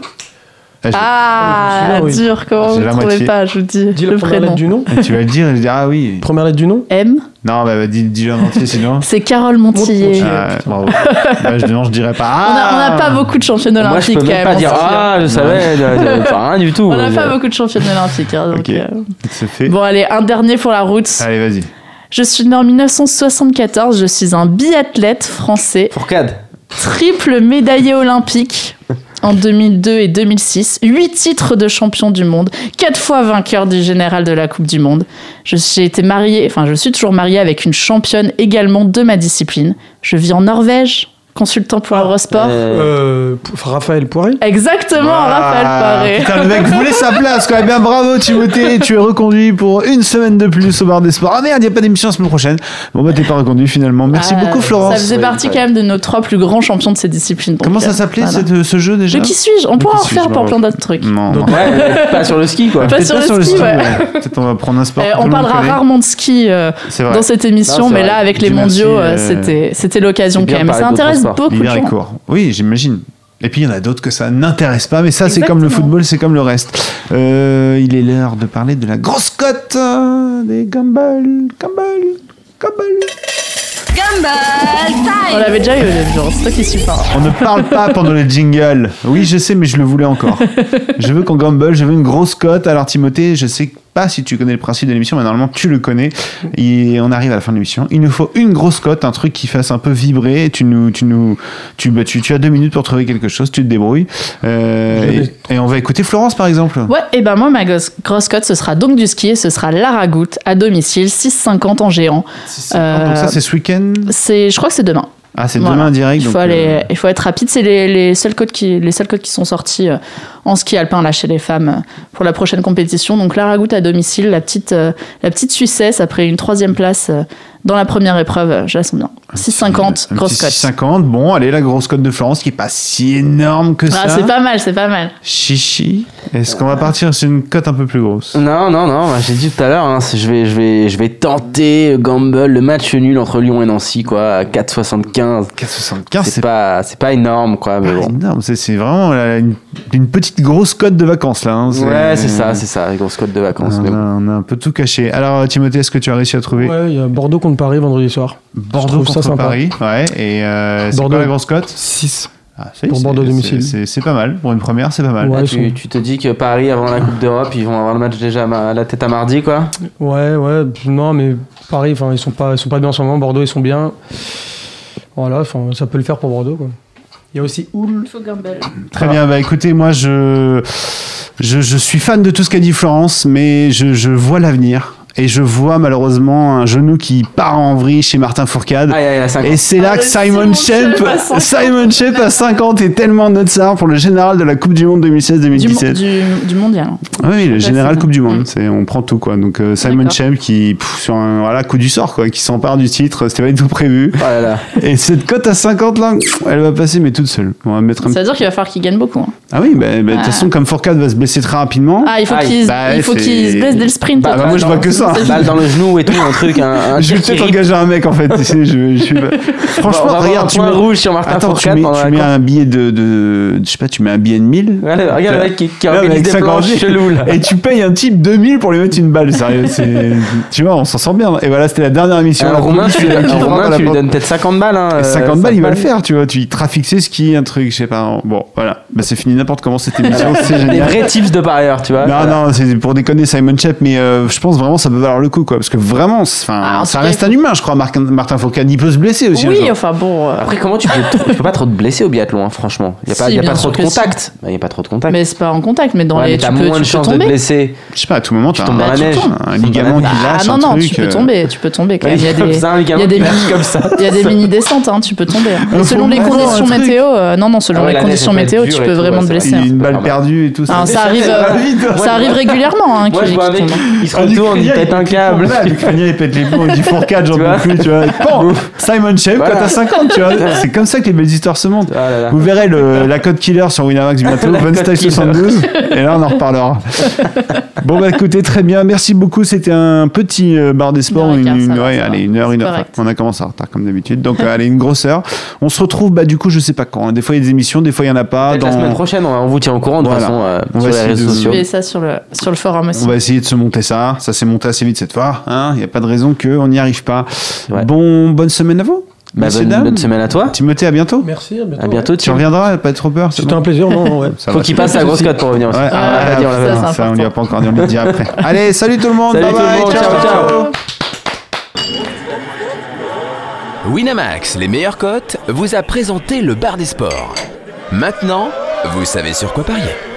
Ah.
Ah, je-
Ah,
celui-là, oui.
dur, comment
J'ai
vous ne trouvez pas Je vous dis
Dis
le
la première
prénom.
lettre du nom.
Tu vas le dire et je dis ah oui.
Première lettre du nom.
M.
Non, bah, bah, dis, dis-le en entier sinon.
C'est Carole. Montillet.
Ah, bravo. Bah, je, non, je dirais pas.
On a- on n'a
Ah
pas beaucoup de championnes
Moi, je
olympiques
peux
quand
même
même.
pas dire. Ah, je savais, enfin, rien du tout.
On n'a pas beaucoup de championnes olympiques. hein, donc,
Ok.
euh,
C'est fait.
Bon, allez, un dernier pour la route.
Allez, vas-y.
Je suis née en 1974. Je suis un biathlète français.
Fourcade.
triple médaillé olympique en 2002 et 2006, 8 titres de champion du monde, 4 fois vainqueur du général de la Coupe du Monde. J'ai été enfin je suis toujours mariée avec une championne également de ma discipline. Je vis en Norvège, consultant pour Eurosport.
Euh,
Euh, Raphaël Poiré.
Exactement. Raphaël Paré.
Putain, le mec voulait sa place quand même. Bien, bravo Timothée, tu es reconduit pour une semaine de plus au bar des sports. Ah merde, il n'y a pas d'émission la semaine prochaine. Bon bah t'es pas reconduit finalement. Merci
Ah,
beaucoup Florence.
Ça faisait
Ouais,
partie
ouais.
quand même de nos trois plus grands champions de ces disciplines. donc,
Comment ça
euh,
s'appelait
voilà.
cette- ce jeu déjà
Le qui suis-je? On pourra en refaire pour plein d'autres trucs.
Non, non.
Donc,
Ouais, mais pas sur le ski, quoi.
Pas sur le ski, ouais.
Peut-être on va prendre un sport.
Euh, on parlera rarement de ski euh, dans cette émission, mais là, avec les mondiaux, euh,
euh,
c'était c'était l'occasion quand même. Ça intéresse
L'hiver est court. Oui, j'imagine. Et puis il y en a d'autres que ça n'intéresse pas, mais ça c'est comme le football, c'est comme le reste. Euh, il est l'heure de parler de la grosse cote euh, des Gumball, Gumball, Gumball.
Gumball
On
time
l'avait déjà eu. C'est toi qui suis.
On ne parle pas pendant le jingle. Oui, je sais, mais je le voulais encore. Je veux qu'on Gumball, je veux une grosse cote. Alors Timothée, je sais pas si tu connais le principe de l'émission, mais normalement tu le connais. Et on arrive à la fin de l'émission. Il nous faut une grosse cote, un truc qui fasse un peu vibrer. Tu nous, tu nous, tu, bah, tu, tu as deux minutes pour trouver quelque chose. Tu te débrouilles. Euh, et, et on va écouter Florence par exemple.
Ouais, et ben moi, ma grosse, grosse cote, ce sera donc du ski et ce sera Laragout à domicile, 6,50 en géant. Euh,
Donc ça c'est ce week-end?
C'est, je crois que c'est demain.
Ah c'est
Voilà.
demain direct.
Il
donc,
faut, aller,
euh,
il faut être rapide. C'est les, les, seuls codes qui, les seuls codes qui sont sortis euh, en ski alpin là chez les femmes euh, pour la prochaine compétition. Donc Laragout à domicile, la petite, la petite Suissesse après une troisième place dans la première épreuve. euh, Je la sens bien. 6,50,
un
grosse cote.
6,50. Bon, allez, la grosse cote de Florence qui est pas si énorme que
Ah,
ça.
c'est pas mal, c'est pas mal.
Chichi. Est-ce qu'on va partir sur une cote un peu plus grosse?
Non, non, non, bah, j'ai dit tout à l'heure, hein, je, vais, je, vais, je vais tenter Gamble, le match nul entre Lyon et Nancy, quoi, à 4,75.
4,75,
C'est
c'est
pas, c'est pas énorme, quoi, mais bon.
énorme. C'est c'est vraiment une, une petite grosse cote de vacances là. hein.
Ouais, c'est ça, c'est ça, grosse cote de vacances.
On
mais
a,
bon.
on a un peu tout caché. Alors Timothée, est-ce que tu as réussi à trouver?
Ouais, il y a Bordeaux contre Paris vendredi soir.
Bordeaux
ça
contre
sympa.
Paris Ouais. Et euh, c'est
Bordeaux.
quoi la grosse cote
6.
ah, ça
Pour
c'est-
Bordeaux domicile.
c'est- C'est pas mal. Pour une première, c'est pas mal.
Ouais.
Là,
ils
tu,
sont-
tu te dis que Paris, avant la Coupe d'Europe, ils vont avoir le match déjà à la tête à mardi, quoi.
Ouais, ouais. Non, mais Paris, ils sont pas, ils sont pas bien en ce moment. Bordeaux, ils sont bien. Voilà, ça peut le faire pour Bordeaux, quoi. Il y a aussi Oul.
Très bien, bah écoutez, moi je, je, je suis fan de tout ce qu'a dit Florence, mais je, je vois l'avenir. Et je vois malheureusement un genou qui part en vrille chez Martin Fourcade.
Ah, il y a- il y a 50.
Et c'est là
Ah,
que Simon Shep,
Shep à 50.
Simon Shep à 50 est tellement notre star pour le général de la Coupe du Monde
Du,
2016-2017.
du, du mondial. hein.
Ah Oui, le général Coupe du. Monde,
Mm.
c'est on prend tout quoi. Donc euh, Simon. Shep qui pff, sur un voilà coup du sort quoi, qui s'empare du titre, c'était pas du tout prévu.
Oh là là.
Et cette cote à 50 là, elle va passer mais toute seule. On va mettre un
Ça veut dire qu'il va falloir qu'il gagne beaucoup. hein.
Ah oui, bah, bah, de toute
Ah.
façon comme Fourcade va se blesser très rapidement.
Ah, il faut qu'il
Bah,
il faut
c'est-
qu'il se blesse dès le sprint.
Bah, bah, moi je vois que ça soir.
Balle dans le genou et tout, un truc, un, un
Je vais peut-être engager un mec en fait. tu sais, je, je suis... Franchement, regarde, tu mets...
rouge sur Martin
Attends, tu mets, tu un billet de, de, je sais pas, tu mets un billet de 1000.
Regarde, regarde le mec qui, qui organise des
50
planches chelous là.
Et tu payes un type 2000 pour lui mettre une balle, sérieux. Tu vois, on s'en sort bien. Et voilà, c'était la dernière émission.
Un Roumain, tu, lui donnes peut-être 50 balles. Hein,
Et 50
euh,
balles,
ça
il va le faire, tu vois. Tu trafiques ses skis, un truc, je sais pas. Bon, voilà. Bah, c'est fini n'importe comment cette émission. c'est
Des
génial.
vrais tips de parieur, tu vois.
Non, non, c'est pour déconner Simon Chep, mais euh, je pense vraiment ça peut valoir le coup, quoi. Parce que vraiment,
Ah,
ça reste
il
un humain, je crois. Martin, Martin Fourcade, il peut se blesser aussi.
Oui, enfin bon. euh,
Après, comment tu peux, tu peux pas trop te blesser au biathlon, hein, franchement. Il y a pas,
Si,
y a pas trop de
si.
contact. Il y a pas trop de contact.
mais c'est pas en contact, mais dans
Ouais,
les.
mais
Tu
t'as
peux,
moins de chances de te blesser.
Je sais pas, à tout moment, tu
tombes dans la neige.
Un ligament qui
Ah
lâche,
non,
un
non,
truc.
tu peux
euh,
tomber, tu peux tomber quand même. Il y a des, il mini-
comme ça.
il y a des mini descentes, hein, tu peux tomber. Mais selon les conditions météo, euh, non, non, selon
Ah
les conditions météo, tu peux vraiment te blesser.
Il y a
hein.
une balle
mal.
perdue et tout ça.
Ah, ça arrive, régulièrement. Hein,
Moi,
qui-
je vois un
qui
mec,
tombe.
il se
Ah,
retourne, il pète un câble.
L'Ukrainien, il pète les plombs, il dit Fourcade, j'en peux plus, tu vois. Bon, Simon
Voilà.
quand t'as 50, tu vois. C'est comme ça que les belles histoires se montent.
Ah là là.
Vous verrez le, la code killer sur Winamax bientôt, Stage
killer.
72. Et là, on en reparlera. bon, bah écoutez, très bien. Merci beaucoup. C'était un petit euh, bar des sports.
Une heure
Une, ouais, allez, une heure, une heure. On a commencé en retard, comme d'habitude. Donc, euh, allez, une grosse heure. On se retrouve, bah, du coup, je sais pas quand. hein. Des fois, il y a des émissions, des fois, il y en a pas.
Peut-être la
Dans-
semaine prochaine, on on vous tient au courant de toute
Voilà.
façon euh,
On va
les réseaux
de-
sociaux.
ça sur le, sur le forum aussi.
On va essayer de se monter ça. Ça s'est monté assez vite cette fois. hein. Il n'y a pas de raison qu'on n'y arrive pas.
Ouais.
Bon, bonne semaine à vous.
Bah,
messieurs,
bonne,
dames.
bonne semaine à toi.
Timothée, à bientôt.
Merci, à bientôt.
À bientôt.
Tu reviendras, pas trop peur. c'est
C'était
bon
un plaisir, non, ouais.
Faut qu'il passe la grosse cote pour revenir aussi.
Ouais,
on
ah,
dit, on l'a
ça,
pas dit.
on lui a pas encore dit, on lui dit après. Allez, salut tout le monde.
Salut
bye
tout le
bye,
monde, ciao, ciao.
Winamax, les meilleures cotes, vous a présenté le bar des sports. Maintenant, vous savez sur quoi parier.